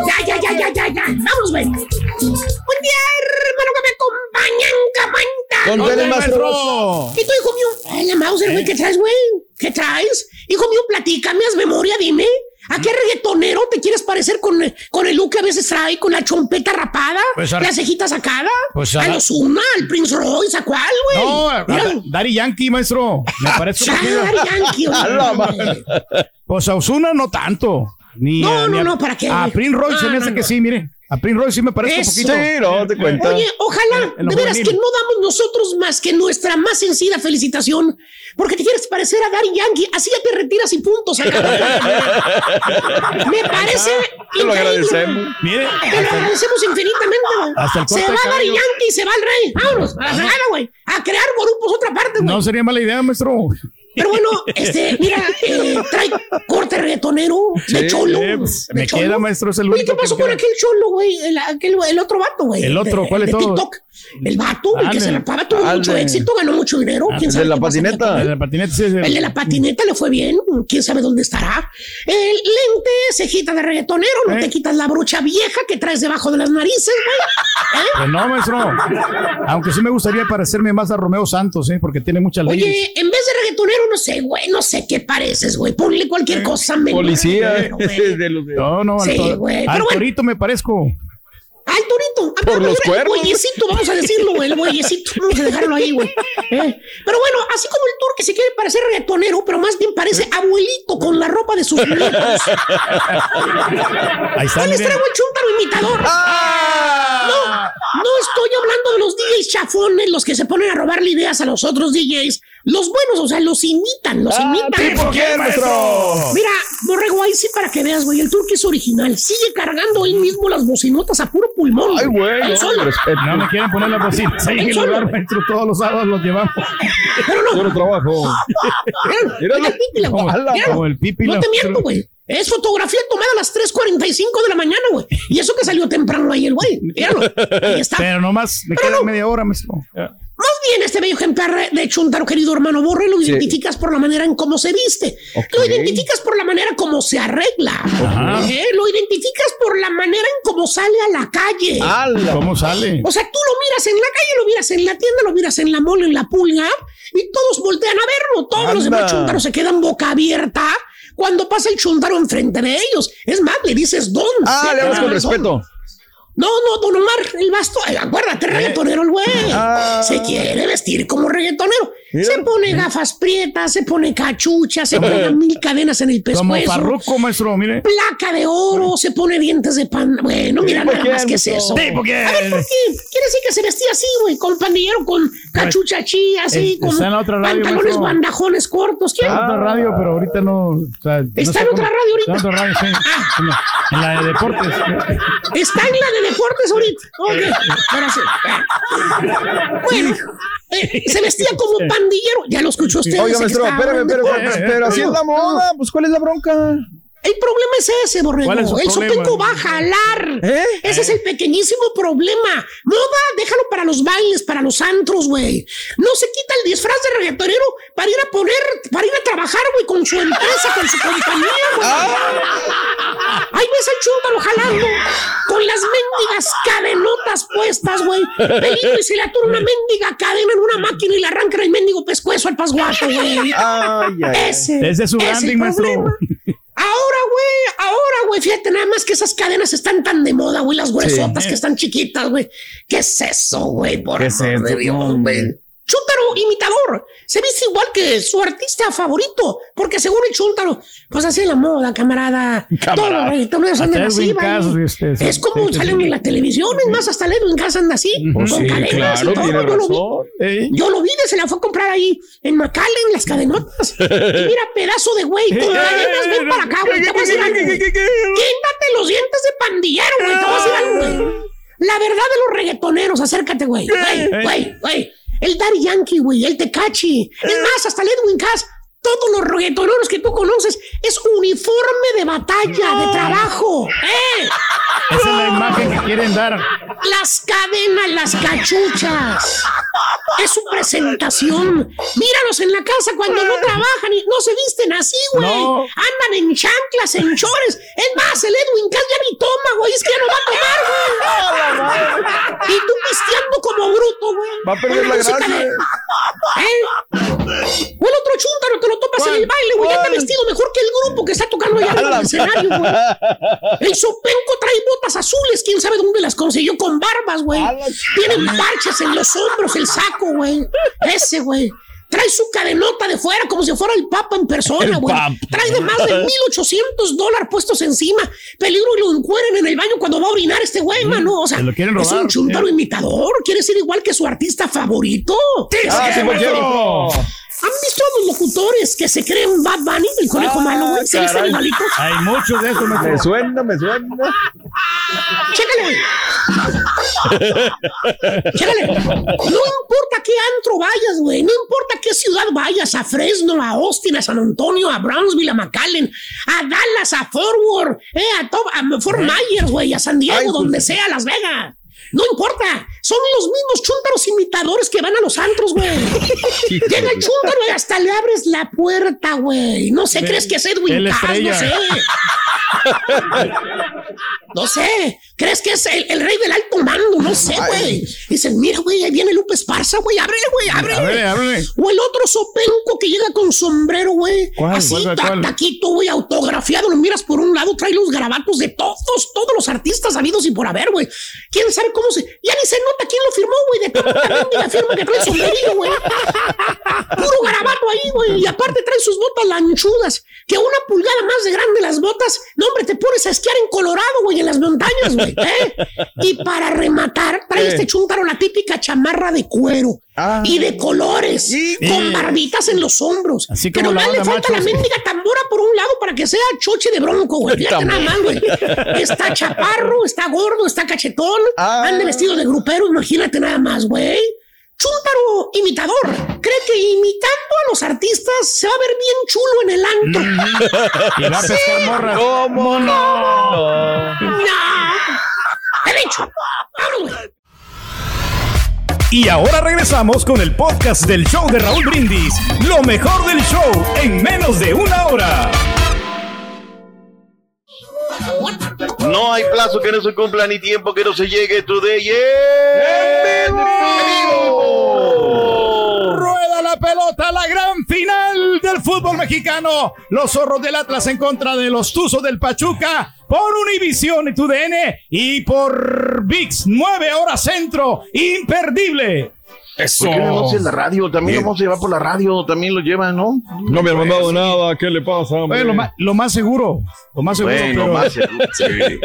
Ya, ya, ya, ya, ya, ya. Vamos, güey. Buen día, hermano, que me acompañan, camanta. Con Hola, Dele, maestro. ¿Y tú, hijo mío? Ay, la Mauser, güey, ¿qué traes, güey? ¿Qué traes? Hijo mío, platícame, haz memoria, dime. ¿A qué reggaetonero te quieres parecer con, con el look que a veces trae, con la chompeta rapada, Pues a- la cejita sacada? Pues a los Una, al Prince Royce, ¿a cuál, güey? No, a- Daddy Yankee, maestro. Me parece. Daddy Yankee, oye. Pues a Osuna no tanto. Ni No, no, no, ¿para qué, A? Prince Royce se me hace no, que no. sí, mire. A Prince Royce sí me parece Eso. un poquito. Sí, no, te cuenta. Oye, ojalá, de veras, juvenil. que no damos nosotros más que nuestra más sencilla felicitación, porque te quieres parecer a Daddy Yankee, así ya te retiras y punto. se acabó. Me parece Te lo agradecemos. Mire, Te lo agradecemos infinitamente. güey. Hasta el Se va cabello. Yankee y se va el rey. Vámonos, a la güey. A crear grupos otra parte, güey. no sería mala idea, maestro. Pero bueno, este, mira, eh, trae corte reggaetonero, de Sí, cholo. Eh, de me cholo. queda, maestro, es el Oye, único ¿qué pasó con aquel cholo, güey? El, aquel- el otro vato, güey. El otro, de- ¿cuál de todos? TikTok. El vato, el que se la paga, tuvo mucho éxito, ganó mucho dinero. ¿Quién El sabe de la patineta. El de la patineta sí es el- de la patineta le fue bien, quién sabe dónde estará. El lente, cejita de reggaetonero, no ¿Eh? te quitas la brocha vieja que traes debajo de las narices, güey. ¿Eh? Pues no, maestro. Aunque sí me gustaría parecerme más a Romeo Santos, ¿eh? porque tiene muchas leyes. Oye, en vez de reggaetonero, no sé, güey, no sé qué pareces, güey. Ponle cualquier cosa, menos Policía. güey. de los de- No, no, Sí, güey, al pero bueno. torito me parezco. Al torito. Ah, Por los el cuernos. bueyecito, vamos a decirlo. El bueyecito. Vamos a dejarlo ahí, güey. Eh, Pero bueno, así como el tour que se quiere parecer reggaetonero, pero más bien parece abuelito con la ropa de sus nietos. Ahí está, les traigo el chúntaro imitador. ¡Ah! No estoy hablando de los DJs chafones, los que se ponen a robarle ideas a los otros DJs. Los buenos, o sea, los imitan, los Ah, imitan. ¿tipo quién, maestro? Mira, Borrego, ahí sí para que veas, güey. El turque es original. Sigue cargando él mismo las bocinotas a puro pulmón. Ay, güey, no, solo. respeto. No me quieren poner la bocina. Lugar, maestro, todos los sábados los llevamos. Pero no. Puro trabajo. Mira como el pípila. No te miento, güey. Es fotografía tomada a las 3.45 de la mañana, güey. Y eso que salió temprano ahí el güey. Míralo. Ahí está. Pero nomás me Pero queda no. media hora, maestro. Más bien, este bello ejemplar de Chuntaro, querido hermano Borre, lo identificas por la manera en cómo se viste. Lo identificas por la manera como se arregla. ¿Eh? Lo identificas por la manera en cómo sale a la calle. Ala. ¿Cómo sale? O sea, tú lo miras en la calle, lo miras en la tienda, lo miras en la mall, en la pulga, y todos voltean a verlo. Todos los demás chuntaros se quedan boca abierta cuando pasa el chuntaro enfrente de ellos. Es más, le dices don. Ah, le hablas quedan con respeto. No, no, don Omar, el basto. ay, Acuérdate, reggaetonero el güey. Ah. Se quiere vestir como reggaetonero. Mira. Se pone gafas prietas, se pone cachucha, se pone mil cadenas en el Como pescuezo. farruco, maestro, mire. Placa de oro, se pone dientes de pan. Bueno, mira ¿por nada qué, más que es eso. Sí, porque- A ver, ¿por qué? Quiere decir que se vestía así, güey, con pandillero, con cachucha chía, así, con está otra radio, pantalones bandajones cortos. ¿Quién? Está en otra radio, pero ahorita no. o sea, no ¿Está en cómo- otra radio ahorita? Está en otra radio, sí. En la- En la de deportes. Está en la de deportes ahorita. Ok, ahora sí. Bueno, eh, se vestía como pandillero. Ya lo escuchó usted. Oiga, maestro, espérame, deportes. pero así es la moda. Pues, ¿cuál es la bronca? El problema es ese, Borrego. ¿Cuál es el sopenco va a jalar. ¿Eh? Ese es el pequeñísimo problema. Moda, déjalo para los bailes, para los antros, güey. No se quita el disfraz de reggaetonero para ir a poner, para ir a trabajar, güey, con su empresa, con su compañía, güey. Ahí ves al chúntaro jalando con las mendigas cadenotas puestas, güey. Peligro y se le atura una mendiga cadena en una máquina y le arranca el mendigo pescuezo al pasguato, güey. Ese, Ese es su branding, maestro. problema. Ahora, güey, ahora, güey, fíjate nada más que esas cadenas están tan de moda, güey, las gruesotas que están chiquitas, güey. ¿Qué es eso, güey? Por ¿Qué es de? Dios, güey. Chúntaro imitador. Se viste igual que su artista favorito. Porque según el Chúntaro, pues así es la moda, camarada. Todos los reggaetoneros andan así, vale. Es como salen en la televisión. Es más, hasta Edwin Cass anda así. Pues con sí, cadenas claro, y todo. Yo lo vi. ¿Eh? Yo lo vi, se la fue a comprar ahí en McAllen, las cadenotas. Y mira, pedazo de güey, con cadenas, ven para acá, güey. Te voy a decir algo. Quítate los dientes de pandillero, güey. Te voy a decir algo, güey. La verdad de los reggaetoneros, acércate, güey. Güey, güey, güey. El Daddy Yankee, güey, el Tecachi. Es más, hasta el Edwin Cass. Todos los reggaetoneros que tú conoces es uniforme de batalla, de trabajo. ¡Eh! Esa es la imagen que quieren dar. Las cadenas, las cachuchas. Es su presentación. Míralos en la casa cuando no trabajan y no se visten así, güey. No. Andan en chanclas, en chores. Es más, el Edwin Cass ya toma, güey. Es que ya no va a tomar, güey. Y tú pisteando como bruto, güey. Va a perder la gracia. ¿Eh? O el otro chúntaro te lo topas en el baile, güey. Anda ¿Cuál? vestido mejor que el grupo que está tocando allá la del escenario, güey. El sopenco trae botas azules, quién sabe dónde las consiguió con barbas, güey. Tienen parches en los hombros, el saco, güey. Ese, güey. Trae su cadenota de fuera como si fuera el Papa en persona, güey. Trae de más de 1800 dólares puestos encima. Peligro y lo encueren en el baño cuando va a orinar este güey, mano. O sea, se lo quieren es un chuntaro sí. imitador. Quiere ser igual que su artista favorito. Ah, sí. ¿Han visto a los locutores que se creen Bad Bunny, el conejo Ah, malo, güey? Se visten igualitos. Hay muchos de esos, Me maestro. suena, me suena. Chécale, güey. Chécale. No importa qué antro vayas, güey. No importa qué ciudad vayas. A Fresno, a Austin, a San Antonio, a Brownsville, a McAllen, a Dallas, a Forward, eh, a, To- a Fort Myers, güey, a San Diego, Ay, pues. donde sea, a Las Vegas. No importa. Son los mismos chúntaros imitadores que van a los antros, güey. Llega el chúntaro y hasta le abres la puerta, güey. No sé, ¿crees que es Edwin Cass? No sé. No sé. ¿Crees que es el, el rey del alto mando? No sé, güey. Dicen, mira, güey, ahí viene Lupe Esparza, güey. Ábrele, güey, ábrele. Ábrele, ábrele. O el otro sopenco que llega con sombrero, güey. Así, ¿Cuál, ta- cuál? taquito, güey, autografiado. Lo miras por un lado, trae los garabatos de todos, todos los artistas habidos y por haber, güey. ¿Quién sabe cómo se...? Ya ni se nota quién lo firmó, güey. De tanta mendiga firma que trae el sombrerito, güey. Puro garabato ahí, güey. Y aparte trae sus botas lanchudas. Que una pulgada más de grande las botas. No, hombre, te pones a esquiar en Colorado, güey, en las montañas, güey. ¿eh? Y para rematar, trae Eh. este chúntaro la típica chamarra de cuero Ah. y de colores, con barbitas en los hombros. Así Pero más le falta la mendiga tambora por un lado para que sea choche de bronco, güey. Fíjate nada más, güey. Está chaparro, está gordo, está cachetón, Ah. anda vestido de grupero, imagínate nada más, güey. Chúntaro imitador. Cree que imitando a los artistas se va a ver bien chulo en el antro. Y va a pescar morras. ¿Cómo no? ¡No! ¡He dicho! ¡Vámonos, güey! Y ahora regresamos con el podcast del show de Raúl Brindis. Lo mejor del show en menos de una hora. No hay plazo que no se cumpla ni tiempo que no se llegue today. ¡En vivo! Rueda la pelota, la gran final del fútbol mexicano. Los zorros del Atlas en contra de los Tuzos del Pachuca por Univisión y TUDN y por VIX 9 horas centro. Imperdible. Eso. ¿Por qué no en la radio? También lo vamos a llevar por la radio, también lo llevan, ¿no? No me han mandado nada. ¿Qué le pasa, hombre? Lo, más, lo más seguro. Lo más seguro. Bueno, pero- más seguro.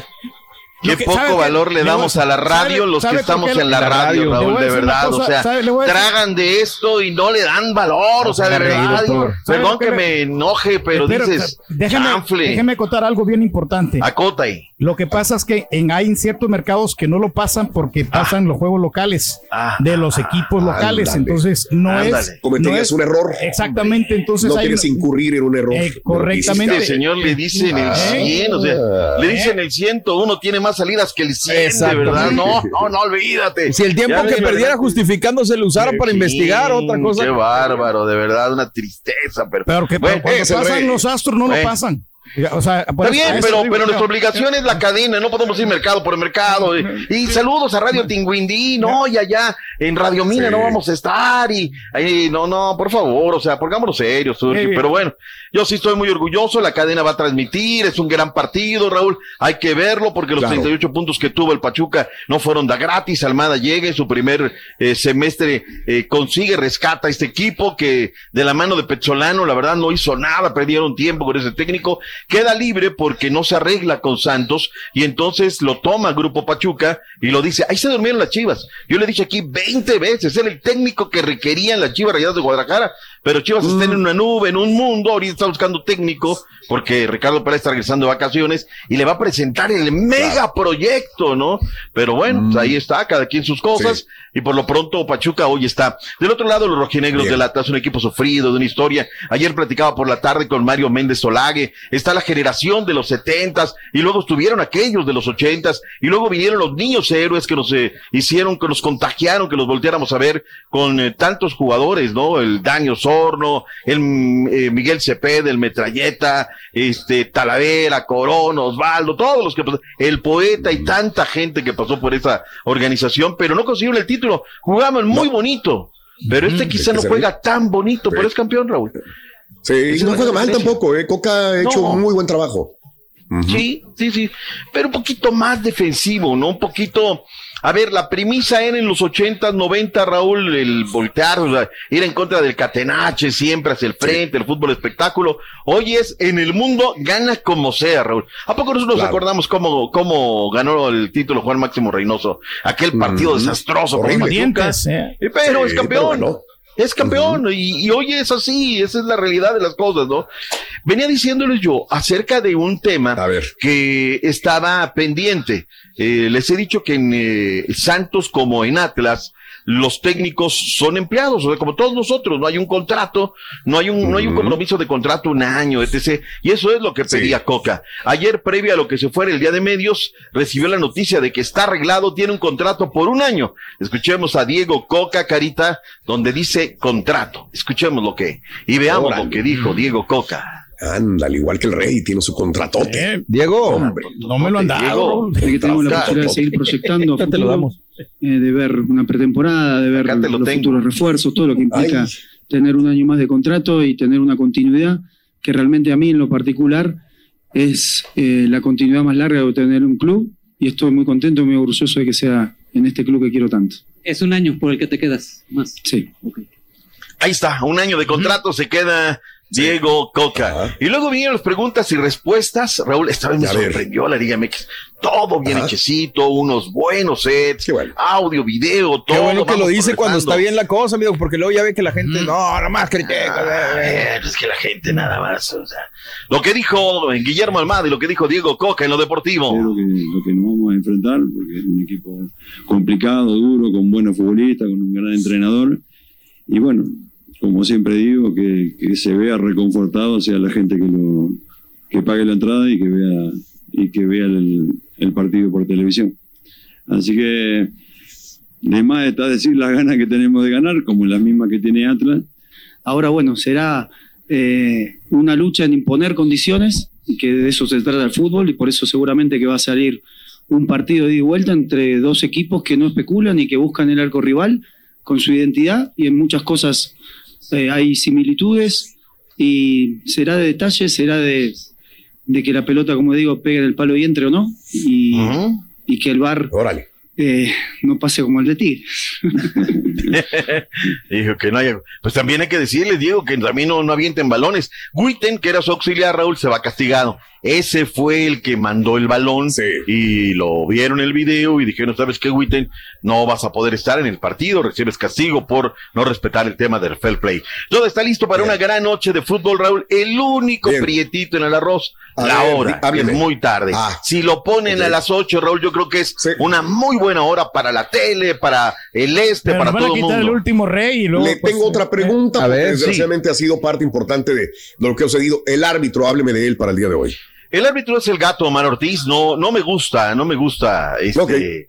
Qué que- poco valor le Le damos a la radio ¿sabe- los que estamos en la la radio, Raúl, de verdad. cosa, o sea, tragan de esto y no le dan valor. O sea, de verdad. digo, doctor. ¿Sabe perdón que me enoje, pero dices, déjame, déjame contar algo bien importante. acota ahí. Lo que pasa es que en, hay en ciertos mercados que no lo pasan porque pasan los juegos locales Ah. de los equipos locales. ándale. Entonces, no Ándale. es. Cometerías no es- un error. Exactamente. Entonces, No hay incurrir en un error. Eh, correctamente. Este hiciste. señor le dicen el ¿Eh? 100, o sea, le dicen el 101, tiene más salidas que el 100, de Exactamente. verdad. No, no, no, olvídate. Si el tiempo Ya que perdiera justificándose lo usara para investigar otra cosa. Qué bárbaro, de verdad, una tristeza. Pero, Pero que Bueno, pasan los astros no lo pasan. O sea, por Está bien, eso pero, pero nuestra obligación es la cadena, no podemos ir mercado por mercado. Y, y saludos a Radio Tinguindí, no, y allá en Radio Mina Sí. no vamos a estar. Y ahí, no, no, por favor, o sea, pongámonos serios, Turki. Pero bueno, yo sí estoy muy orgulloso, la cadena va a transmitir, es un gran partido, Raúl. Hay que verlo porque los Claro. 38 puntos que tuvo el Pachuca no fueron da gratis. Almada llega en su primer eh, semestre, eh, consigue, rescata a este equipo que de la mano de Pezzolano, la verdad, no hizo nada, perdieron tiempo con ese técnico. Queda libre porque no se arregla con Santos y entonces lo toma Grupo Pachuca y lo dice, ahí se durmieron las chivas. Yo le dije aquí 20 veces, era el técnico que requerían las chivas rayadas de Guadalajara, pero Chivas está en una nube, en un mundo, ahorita está buscando técnico porque Ricardo Pérez está regresando de vacaciones y le va a presentar el mega proyecto, ¿no? Pero bueno, pues ahí está, cada quien sus cosas y por lo pronto Pachuca hoy está. Del otro lado, los rojinegros Bien. del Atlas, un equipo sufrido, de una historia. Ayer platicaba por la tarde con Mario Méndez Solague, está la generación de los setentas y luego estuvieron aquellos de los ochentas y luego vinieron los niños héroes que nos eh, hicieron, que nos contagiaron, que los volteáramos a ver con eh, tantos jugadores, ¿no? El Daño Sorno, el eh, Miguel Cepeda, el Metralleta, este Talavera, Corona, Osvaldo, todos los que pasaron, el poeta y tanta gente que pasó por esa organización, pero no consiguieron el título. Jugaban muy bonito, pero este quizá no juega tan bonito, pero es campeón, Raúl. Sí, no juega mal tampoco, ¿eh? Coca ha hecho No. un muy buen trabajo. Sí, sí, sí, pero un poquito más defensivo, ¿no? Un poquito, a ver, la premisa era en los 80, 90, Raúl, el voltear, o sea, ir en contra del catenache, siempre hacia el frente, el fútbol espectáculo. Hoy es, en el mundo, gana como sea, Raúl. ¿A poco nosotros nos Claro. acordamos cómo, cómo ganó el título Juan Máximo Reynoso? Aquel partido Mm, desastroso. Dientes, eh. Pero Sí, es campeón. pero. Es campeón y, y hoy es así, esa es la realidad de las cosas, ¿no? Venía diciéndoles yo acerca de un tema A ver. que estaba pendiente. Eh, les he dicho que en eh, Santos como en Atlas, los técnicos son empleados, o sea, como todos nosotros, no hay un contrato, no hay un, no hay un compromiso de contrato un año, etc. Y eso es lo que Sí. pedía Coca. Ayer, previo a lo que se fuera el día de medios, recibió la noticia de que está arreglado, tiene un contrato por un año. Escuchemos a Diego Coca, Carita, donde dice contrato. Escuchemos lo que, y veamos lo que dijo Diego Coca. Anda, al igual que el rey, tiene su contratote. Eh, Diego, Hombre. no me lo han dado. Diego. Que tenemos la posibilidad de seguir proyectando te lo damos. eh, de ver una pretemporada, de ver lo los tengo. futuros refuerzos, todo lo que implica Ay. tener un año más de contrato y tener una continuidad que realmente a mí en lo particular es eh, la continuidad más larga de tener un club y estoy muy contento, muy orgulloso de que sea en este club que quiero tanto. Es un año por el que te quedas más. Sí. Ahí está, un año de contrato, se queda Diego Coca. Y luego vinieron las preguntas y respuestas. Raúl, esta vez me A ver. sorprendió la Liga MX. Todo bien Ajá. hechecito, unos buenos sets, audio, video, todo. Qué bueno que lo dice cuando está bien la cosa, amigo, porque luego ya ve que la gente, no, nomás critica. Ah, eh, es que la gente nada más, o sea, lo que dijo Guillermo Almada y lo que dijo Diego Coca en lo deportivo. lo que, lo que nos vamos a enfrentar, porque es un equipo complicado, duro, con buenos futbolistas, con un gran entrenador. Y bueno, como siempre digo, que, se vea reconfortado sea la gente que lo que pague la entrada y que vea y que vea el, partido por televisión. Así que de más está decir las ganas que tenemos de ganar, como la misma que tiene Atlas. Ahora, bueno, será eh, una lucha en imponer condiciones, y que de eso se trata el fútbol, y por eso seguramente que va a salir un partido de ida y vuelta entre dos equipos que no especulan y que buscan el arco rival con su identidad, y en muchas cosas eh, hay similitudes, y será de detalles, será de, de que la pelota, como digo, pegue en el palo y entre o no, y, y que el bar eh, no pase como el de Tigre. Dijo que no haya. Pues también hay que decirle, Diego, que también no, no avienten balones. Guiten, que era su auxiliar, Raúl, se va castigado. Ese fue el que mandó el balón y lo vieron en el video y dijeron, ¿sabes qué, Guiten? No vas a poder estar en el partido, recibes castigo por no respetar el tema del fair play. Todo está listo para una gran noche de fútbol, Raúl. El único prietito en el arroz, A la ver, hora, que es muy tarde. si lo ponen a las 8, Raúl, yo creo que es una muy buena hora para la tele, para el este, Pero para van a todo el quitar mundo. el último rey y luego. Le pues, tengo otra pregunta, A porque ver, desgraciadamente ha sido parte importante de, lo que ha sucedido. El árbitro, hábleme de él para el día de hoy. El árbitro es el gato Omar Ortiz, no, no me gusta, no me gusta este.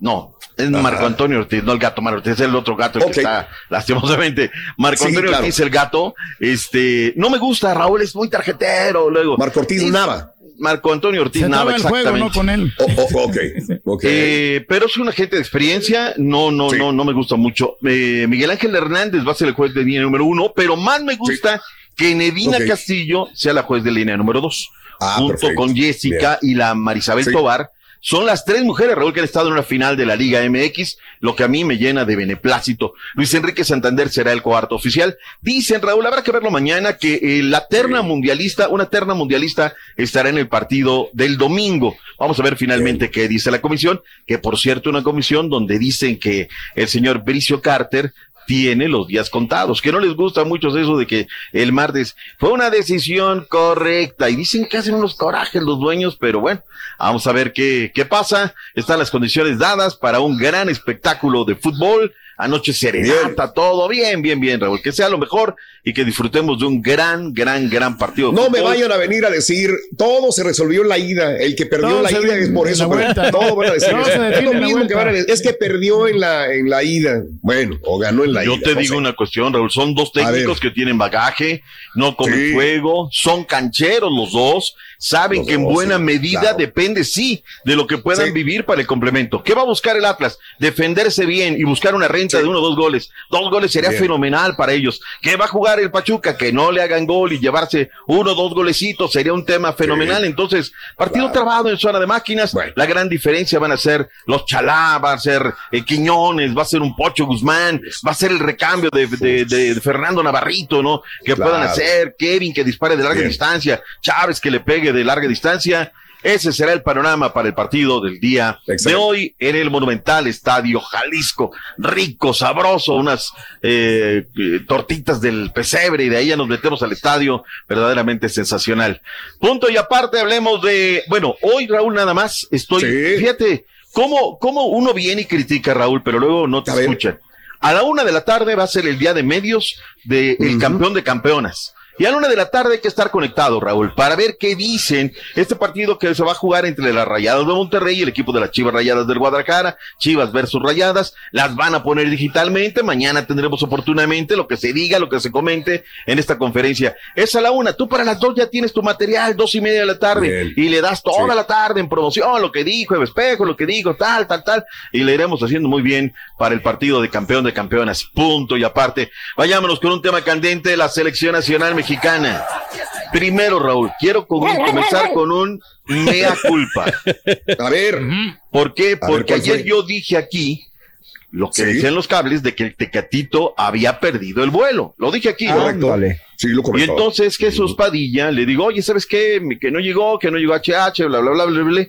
No, es Marco Antonio Ortiz, no el gato Omar Ortiz, es el otro gato el que está lastimosamente. Marco Sí, Antonio claro. Ortiz, el gato, este, no me gusta, Raúl es muy tarjetero, luego. Marco Ortiz Es- Nava. Marco Antonio Ortiz Se Nava, el juego, exactamente. no con él. Oh, ok, ok. Eh, pero es un agente de experiencia, no, no, no, no me gusta mucho. Eh, Miguel Ángel Hernández va a ser el juez de línea número uno, pero más me gusta que Nedina. Castillo sea la juez de línea número dos, Ah, junto perfecto. con Jessica y la Marisabel Sí. Tobar. Son las tres mujeres, Raúl, que han estado en una final de la Liga MX, lo que a mí me llena de beneplácito. Luis Enrique Santander será el cuarto oficial. Dicen, Raúl, habrá que verlo mañana, que eh, la terna mundialista, una terna mundialista estará en el partido del domingo. Vamos a ver finalmente qué dice la comisión, que por cierto, una comisión donde dicen que el señor Bricio Carter tiene los días contados, que no les gusta mucho eso de que el martes fue una decisión correcta y dicen que hacen unos corajes los dueños, pero bueno, vamos a ver qué, qué pasa. Están las condiciones dadas para un gran espectáculo de fútbol. Anoche serenata, todo bien, bien, bien, Raúl. Que sea lo mejor y que disfrutemos de un gran, gran, gran partido. No me vayan a venir a decir, todo se resolvió en la ida. El que perdió Todo en la ida es por eso. la pero vuelta. Todo van a decir Todo eso. se define Es lo mismo que vuelta. van a decir. Es que perdió en la, en la ida. Bueno, o ganó en la Yo ida. te no digo sé. una cuestión, Raúl. Son dos técnicos que tienen bagaje, no comen Sí. fuego, son cancheros los dos, saben Los que en buena sí, medida claro. depende, sí, de lo que puedan Sí. vivir para el complemento. ¿Qué va a buscar el Atlas? Defenderse bien y buscar una renta de uno o dos goles. Dos goles sería Bien. fenomenal para ellos. ¿Qué va a jugar el Pachuca? Que no le hagan gol y llevarse uno o dos golecitos sería un tema fenomenal. Entonces, partido trabado en zona de máquinas. La gran diferencia van a ser los Chalá, va a ser eh, Quiñones, va a ser un Pocho Guzmán, va a ser el recambio de, de- de- de Fernando Navarrito, ¿no? Que Claro. puedan hacer Kevin que dispare de larga Bien. distancia, Chávez que le pegue de larga distancia. Ese será el panorama para el partido del día de hoy en el Monumental Estadio Jalisco. Rico, sabroso, unas eh, eh, tortitas del pesebre y de ahí ya nos metemos al estadio. Verdaderamente sensacional. Punto y aparte hablemos de, bueno, hoy Raúl nada más estoy, Sí. fíjate, cómo, cómo uno viene y critica Raúl, pero luego no te A escuchan. A la una de la tarde va a ser el día de medios del Ujú. campeón de campeonas. Y a la una de la tarde hay que estar conectado, Raúl, para ver qué dicen este partido que se va a jugar entre las Rayadas de Monterrey y el equipo de las Chivas Rayadas del Guadalajara, Chivas versus Rayadas, las van a poner digitalmente, mañana tendremos oportunamente lo que se diga, lo que se comente en esta conferencia. Es a la una, tú para las dos ya tienes tu material, dos y media de la tarde, Bien. y le das toda Sí. la tarde en promoción, lo que dijo Eva Espejo, lo que dijo, tal, tal, tal, y le iremos haciendo muy bien para el partido de campeón de campeonas, punto y aparte. Vayámonos con un tema candente, la selección nacional mexicana. Primero, Raúl, quiero con- comenzar con un mea culpa. A ver. ¿Por qué? Ver, Porque ¿cuál ayer fue? yo dije aquí lo que Sí. decían los cables de que el Tecatito había perdido el vuelo. Lo dije aquí. ¿no? Correcto. Sí, lo Y entonces Jesús Padilla le digo, oye, ¿sabes qué? Que no llegó, que no llegó HH, bla, bla, bla, bla, bla, bla.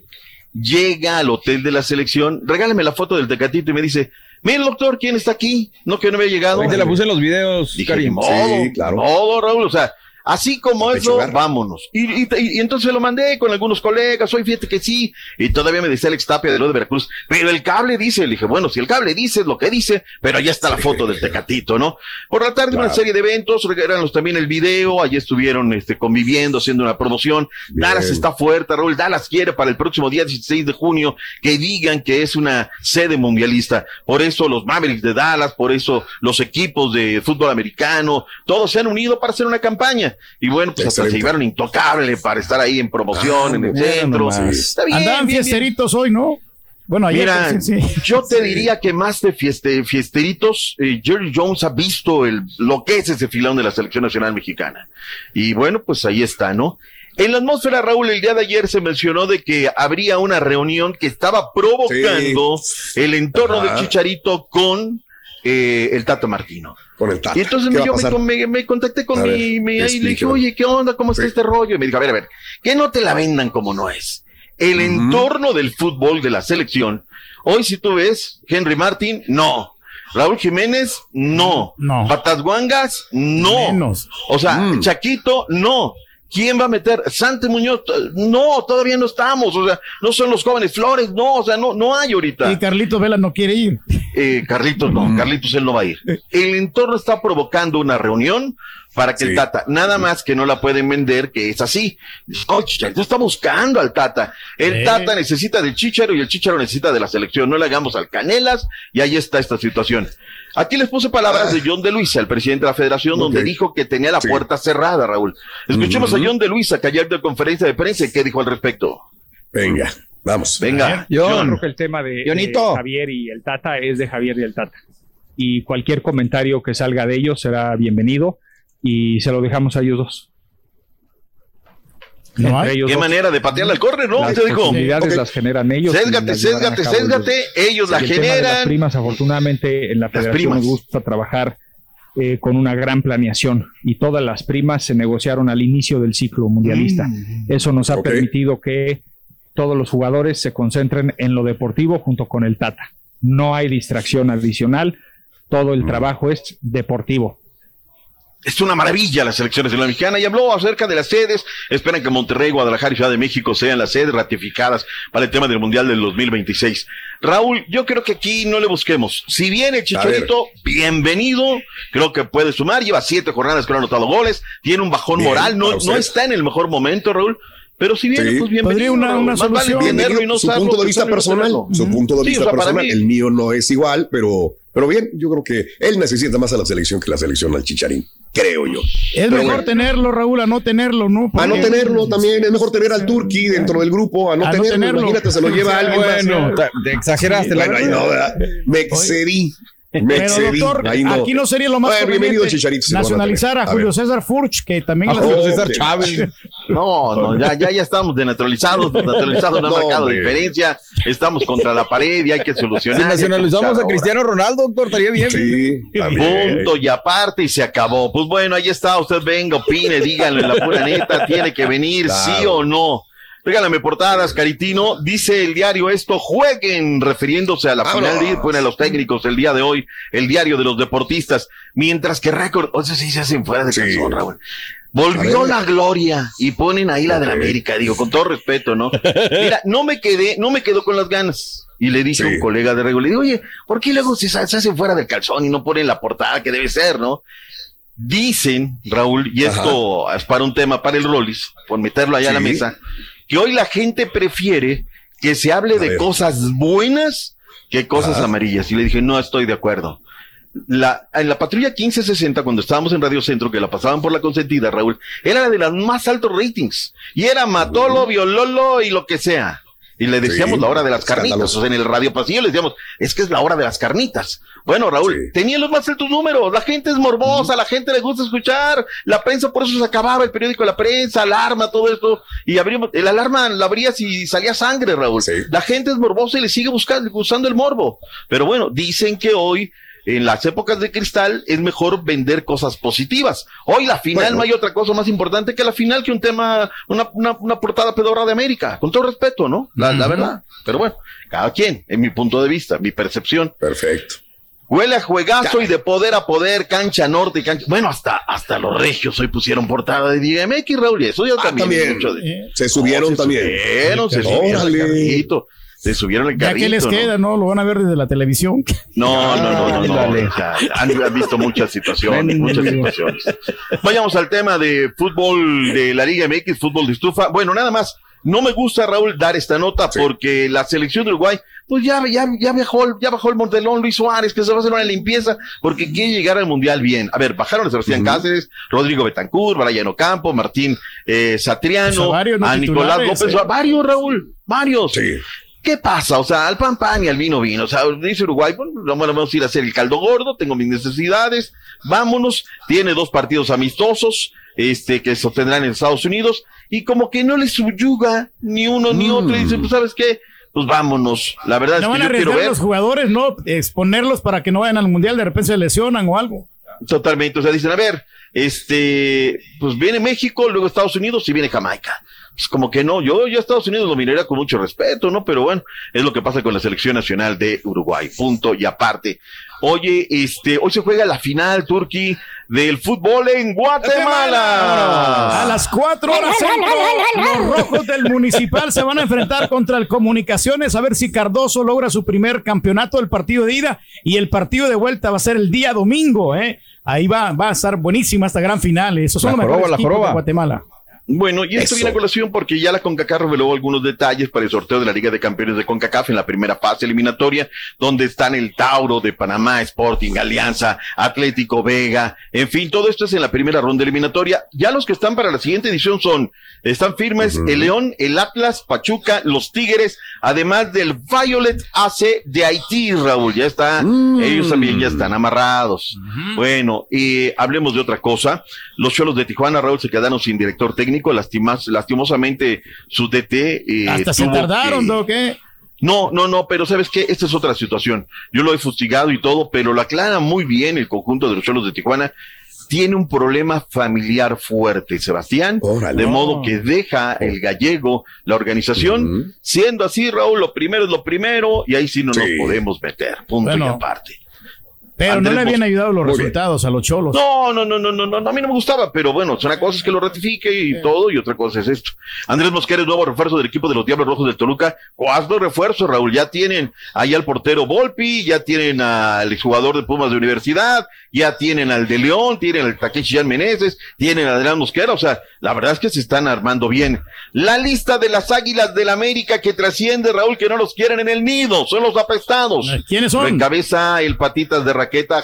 Llega al hotel de la selección, regálame la foto del Tecatito y me dice, mire doctor, ¿quién está aquí? No, que no había llegado. Ahí te la puse en los videos, Dije, Karim. "Ni modo, Sí, claro. modo, Raúl, o sea, así como eso, vámonos. Y, y- y- y entonces lo mandé con algunos colegas, hoy fíjate que sí, y todavía me decía Alex Tapia de lo de Veracruz, pero el cable dice, le dije, bueno, si el cable dice es lo que dice, pero allá está la foto del Tecatito, ¿no? Por la tarde una serie de eventos, regálanos también el video, allí estuvieron este, conviviendo, haciendo una promoción. Dallas está fuerte, Raúl, Dallas quiere para el próximo día 16 de junio que digan que es una sede mundialista. Por eso los Mavericks de Dallas, por eso los equipos de fútbol americano, todos se han unido para hacer una campaña. Y bueno, pues hasta se llevaron intocable para estar ahí en promoción, Ah, en el centro. Está bien, Andaban bien, bien. fiesteritos hoy, ¿no? Bueno, ayer. Mira, sí, sí. yo te diría que más de fieste, fiesteritos, eh, Jerry Jones ha visto el, lo que es ese filón de la selección nacional mexicana. Y bueno, pues ahí está, ¿no? En la atmósfera, Raúl, el día de ayer se mencionó de que habría una reunión que estaba provocando el entorno Ajá. del Chicharito con eh, el Tato Martino. Con el Tata. Y entonces ¿Qué me, va a yo me, me- me contacté con A mi, ver, mi- ahí le dije, oye, ¿qué onda? ¿Cómo está este rollo? Y me dijo, a ver, a ver, que no te la vendan como no es. El entorno del fútbol de la selección, hoy si tú ves, Henry Martin, no. Raúl Jiménez, no. No. Patas Guangas, no. Menos. O sea, Chaquito, no. ¿Quién va a meter? Sante Muñoz, no, todavía no estamos. O sea, no son los jóvenes Flores, no, o sea, no, no hay ahorita. Y Carlito Vela no quiere ir. Eh, Carlitos no, Carlitos él no va a ir. El entorno está provocando una reunión para que el Tata, nada más que no la pueden vender, que es así. Oh, Chicharito está buscando al Tata. El Eh. Tata necesita del Chicharo y el Chicharo necesita de la selección. No le hagamos al Canelas y ahí está esta situación. Aquí les puse palabras de John de Luisa, el presidente de la federación, donde dijo que tenía la puerta cerrada, Raúl. Escuchemos a John de Luisa, que ayer dio conferencia de prensa y qué dijo al respecto. Venga, vamos. Venga, Yo John. creo que el tema de, de. Javier y el Tata es de Javier y el Tata. Y cualquier comentario que salga de ellos será bienvenido y se lo dejamos a ellos dos. No hay. Qué dos. manera de patearle al córner, ¿no? Las Te las generan ellos. Sésgate, sésgate, sésgate. Ellos la de las generan. primas, afortunadamente, en la federación primas. nos gusta trabajar eh, con una gran planeación y todas las primas se negociaron al inicio del ciclo mundialista. Eso nos ha permitido que todos los jugadores se concentren en lo deportivo junto con el Tata. No hay distracción adicional, todo el trabajo es deportivo. Es una maravilla la selección nacional mexicana y habló acerca de las sedes. Esperan que Monterrey, Guadalajara y Ciudad de México sean las sedes ratificadas para el tema del Mundial del 2026. Raúl, yo creo que aquí no le busquemos. Si viene el Chicharito, bienvenido. Creo que puede sumar. Lleva siete jornadas que no ha anotado goles. Tiene un bajón Bien, moral. No está en el mejor momento, Raúl. Pero si viene, Sí. pues bienvenido. Podría una- una Más vale solución. tenerlo y no su punto de que vista personal, tenerlo. su punto de Sí, vista o sea, personal, mí- el mío no es igual, pero, pero bien, yo creo que él necesita más a la selección que la selección al Chicharín, creo yo. Es Pero mejor bueno. tenerlo, Raúl, a no tenerlo, ¿no? A no Porque- tenerlo también, es mejor tener al Turqui dentro del grupo, a no, A no tenerlo, tenerlo. imagínate, se lo lleva Sí, alguien más. Bueno, ta- te exageraste, la Bueno, no, ¿verdad? me excedí, Pero doctor, no. aquí no sería lo más bienvenido Chicharito. a nacionalizar a. Julio. César Furch, que también A la- Julio César Chávez. No, no, ya, ya, ya estamos denaturalizados, naturalizados, no ha No, marcado hombre. diferencia, estamos contra la pared y hay que Si solucionar. nacionalizamos a Cristiano Ronaldo, doctor, estaría bien. Sí. Punto y aparte y se acabó. Pues bueno, ahí está, usted venga, opine, díganlo en la pura neta, tiene que venir, Claro. sí o no. Regálame portadas, Caritino. Dice el diario esto, jueguen, refiriéndose a la Vámonos. final de pone a los técnicos el día de hoy, el diario de los deportistas, mientras que récord, o sea, sí se hacen fuera de Sí. calzón, Raúl. Volvió A la gloria y ponen ahí la de la. América, digo, con todo respeto, ¿no? Mira, no me quedé, no me quedo con las ganas. Y le dije a Sí. un colega de Rego, le digo, oye, ¿por qué luego se, se hacen fuera del calzón y no ponen la portada que debe ser, no? Dicen, Raúl, y esto es para un tema para el Rollis, por meterlo allá a la mesa, que hoy la gente prefiere que se hable A de ver. cosas buenas que cosas amarillas. Y le dije, no estoy de acuerdo. La, en la patrulla 1560, cuando estábamos en Radio Centro, que la pasaban por la consentida, Raúl, era la de las más altos ratings. Y era Matolo, Viololo y lo que sea. Y le decíamos Sí, la hora de las carnitas. O sea, en el radio pasillo le decíamos, es que es la hora de las carnitas. Bueno, Raúl, tenía los más altos números. La gente es morbosa, la gente le gusta escuchar. La prensa, por eso se acababa el periódico La Prensa, alarma, todo esto. Y abrimos, el alarma la abrías y salía sangre, Raúl. La gente es morbosa y le sigue buscando, usando el morbo. Pero bueno, dicen que hoy en las épocas de cristal es mejor vender cosas positivas. Hoy la final no hay otra cosa más importante que la final que un tema, una, una, una portada pedorra de América, con todo respeto, ¿no? La, la verdad. Pero bueno, cada quien, en mi punto de vista, mi percepción. Perfecto. Huele a juegazo y de poder a poder, cancha norte y cancha. Bueno, hasta, hasta los regios hoy pusieron portada de DMX, Raúl, y eso ya también. también. de- Se subieron se también. Subieron, se subieron Órale. Se subieron el Ya carrito. que les ¿no? queda, ¿no? Lo van a ver desde la televisión. No, no, no, no, no. Han, han visto muchas situaciones, muchas situaciones. Vayamos al tema de fútbol de la Liga MX, fútbol de estufa. Bueno, nada más. No me gusta, Raúl, dar esta nota porque la selección de Uruguay, pues ya, ya, ya bajó, el- ya bajó el Montelón Luis Suárez, que se va a hacer una limpieza porque quiere llegar al Mundial bien. A ver, bajaron a Sebastián Cáceres, Rodrigo Betancur, Brian Ocampo, Martín eh, Satriano, O sea, varios, ¿no? a Nicolás López, eh. varios, Raúl, varios. ¿Qué pasa? O sea, al pan pan y al vino vino. O sea, dice Uruguay, bueno, vamos vamos a ir a hacer el caldo gordo, tengo mis necesidades, vámonos. Tiene dos partidos amistosos, este, que se obtendrán en Estados Unidos, y como que no le subyuga ni uno ni otro, y dice, pues, ¿sabes qué? Pues vámonos. La verdad No es van que a yo quiero arriesgar ver. los jugadores, ¿no? Exponerlos para que no vayan al mundial, de repente se lesionan o algo. Totalmente. O sea, dicen, a ver, este, pues viene México, luego Estados Unidos y viene Jamaica. Pues como que no, yo, yo a Estados Unidos lo miraría con mucho respeto, ¿no? Pero bueno, es lo que pasa con la selección nacional de Uruguay. Punto y aparte. Oye, este, hoy se juega la final, Turquí, del fútbol en Guatemala. A las cuatro horas centro, los rojos del municipal se van a enfrentar contra el Comunicaciones a ver si Cardoso logra su primer campeonato del partido de ida y el partido de vuelta va a ser el día domingo, ¿eh? Ahí va, va a estar buenísima esta gran final. ¿eh? Esos son La los mejores joroba, la de Guatemala. Bueno, y esto Eso. viene a colación porque ya la CONCACAF reveló algunos detalles para el sorteo de la Liga de Campeones de CONCACAF en la primera fase eliminatoria, donde están el Tauro de Panamá, Sporting, Alianza, Atlético Vega, en fin, todo esto es en la primera ronda eliminatoria. Ya los que están para la siguiente edición son, están firmes el León, el Atlas, Pachuca, los Tigres, además del Violet AC de Haití, Raúl, ya está, ellos también ya están amarrados. Bueno, y hablemos de otra cosa. Los Cholos de Tijuana, Raúl, se quedaron sin director técnico, lastimas, lastimosamente su DT. eh, Hasta se tardaron, que- ¿no? ¿Qué? no, no, no, pero ¿sabes qué? Esta es otra situación. Yo lo he fustigado y todo, pero lo aclara muy bien el conjunto de los Cholos de Tijuana. Tiene un problema familiar fuerte, Sebastián, de modo que deja el gallego la organización. Siendo así, Raúl, lo primero es lo primero y ahí sí no nos podemos meter. Punto y aparte. Pero Andrés no le habían ayudado los Muy bien. resultados a los cholos. No, no, no, no, no, no, a mí no me gustaba, pero bueno, una cosa es que lo ratifique y todo, y otra cosa es esto. Andrés Mosquera es nuevo refuerzo del equipo de los Diablos Rojos del Toluca. Cuatro refuerzos, Raúl. Ya tienen ahí al portero Volpi, ya tienen al jugador de Pumas de Universidad, ya tienen al de León, tienen al Takeshi Jan Meneses, tienen a Adrián Mosquera. O sea, la verdad es que se están armando bien. La lista de las águilas del América que trasciende, Raúl, que no los quieren en el nido, son los apestados. ¿Quiénes son? Lo encabeza el patitas de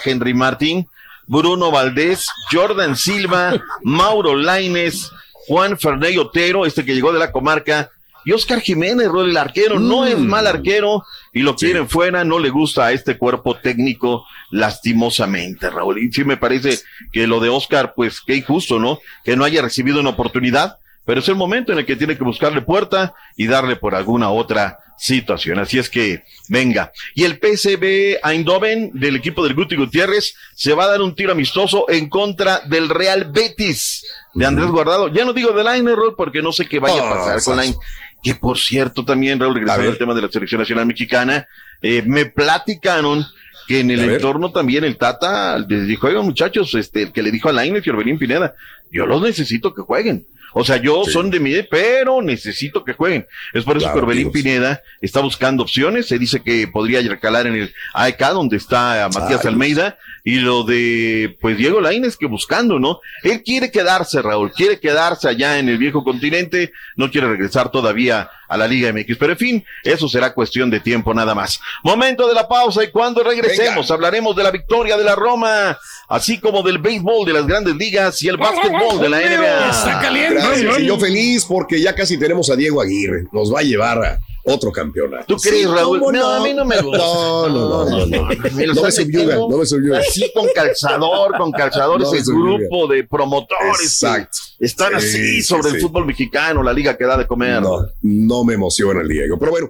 Henry Martín, Bruno Valdés, Jordan Silva, Mauro Laines, Juan Ferney Otero, este que llegó de la comarca, y Oscar Jiménez, Rol, el arquero, no es mal arquero y lo quieren fuera, no le gusta a este cuerpo técnico lastimosamente, Raúl. Y sí me parece que lo de Oscar, pues qué injusto, ¿no? Que no haya recibido una oportunidad, pero es el momento en el que tiene que buscarle puerta y darle por alguna otra situación. Así es que, venga. Y el PSV Eindhoven del equipo del Guti Gutiérrez se va a dar un tiro amistoso en contra del Real Betis de Andrés Guardado. Ya no digo de Line, Raúl, porque no sé qué vaya a Oh, pasar con Line. Que por cierto, también, Raúl, regresando al tema de la selección nacional mexicana, eh, me platicaron que en el entorno también el Tata les dijo, oigan muchachos, este, el que le dijo a Lainez y Orbelín Pineda, yo los necesito que jueguen. O sea, yo son de mi, pero necesito que jueguen. Es por eso Claro, que Orbelín. Pineda está buscando opciones. Se dice que podría recalar en el AEK, donde está Matías Ay. Almeida. Y lo de, pues, Diego Lainez que buscando, ¿no? Él quiere quedarse, Raúl, quiere quedarse allá en el viejo continente, no quiere regresar todavía a la Liga MX. Pero en fin, eso será cuestión de tiempo nada más. Momento de la pausa y cuando regresemos hablaremos de la victoria de la Roma, así como del béisbol de las grandes ligas y el básquetbol de la NBA. Gracias, y yo feliz porque ya casi tenemos a Diego Aguirre. Nos va a llevar a, otro campeonato. ¿Tú crees, Sí, Raúl? ¿cómo No, a mí no me gusta. No, no, no, no. No, los No me están subyuga, metiendo no me subyuga. Así con calzador, con calzadores, No el grupo de promotores. Exacto. Están Sí, así sí, sobre el fútbol mexicano, la liga que da de comer. No, no me emociona el Diego. Pero bueno,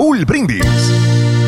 Raúl Brindis.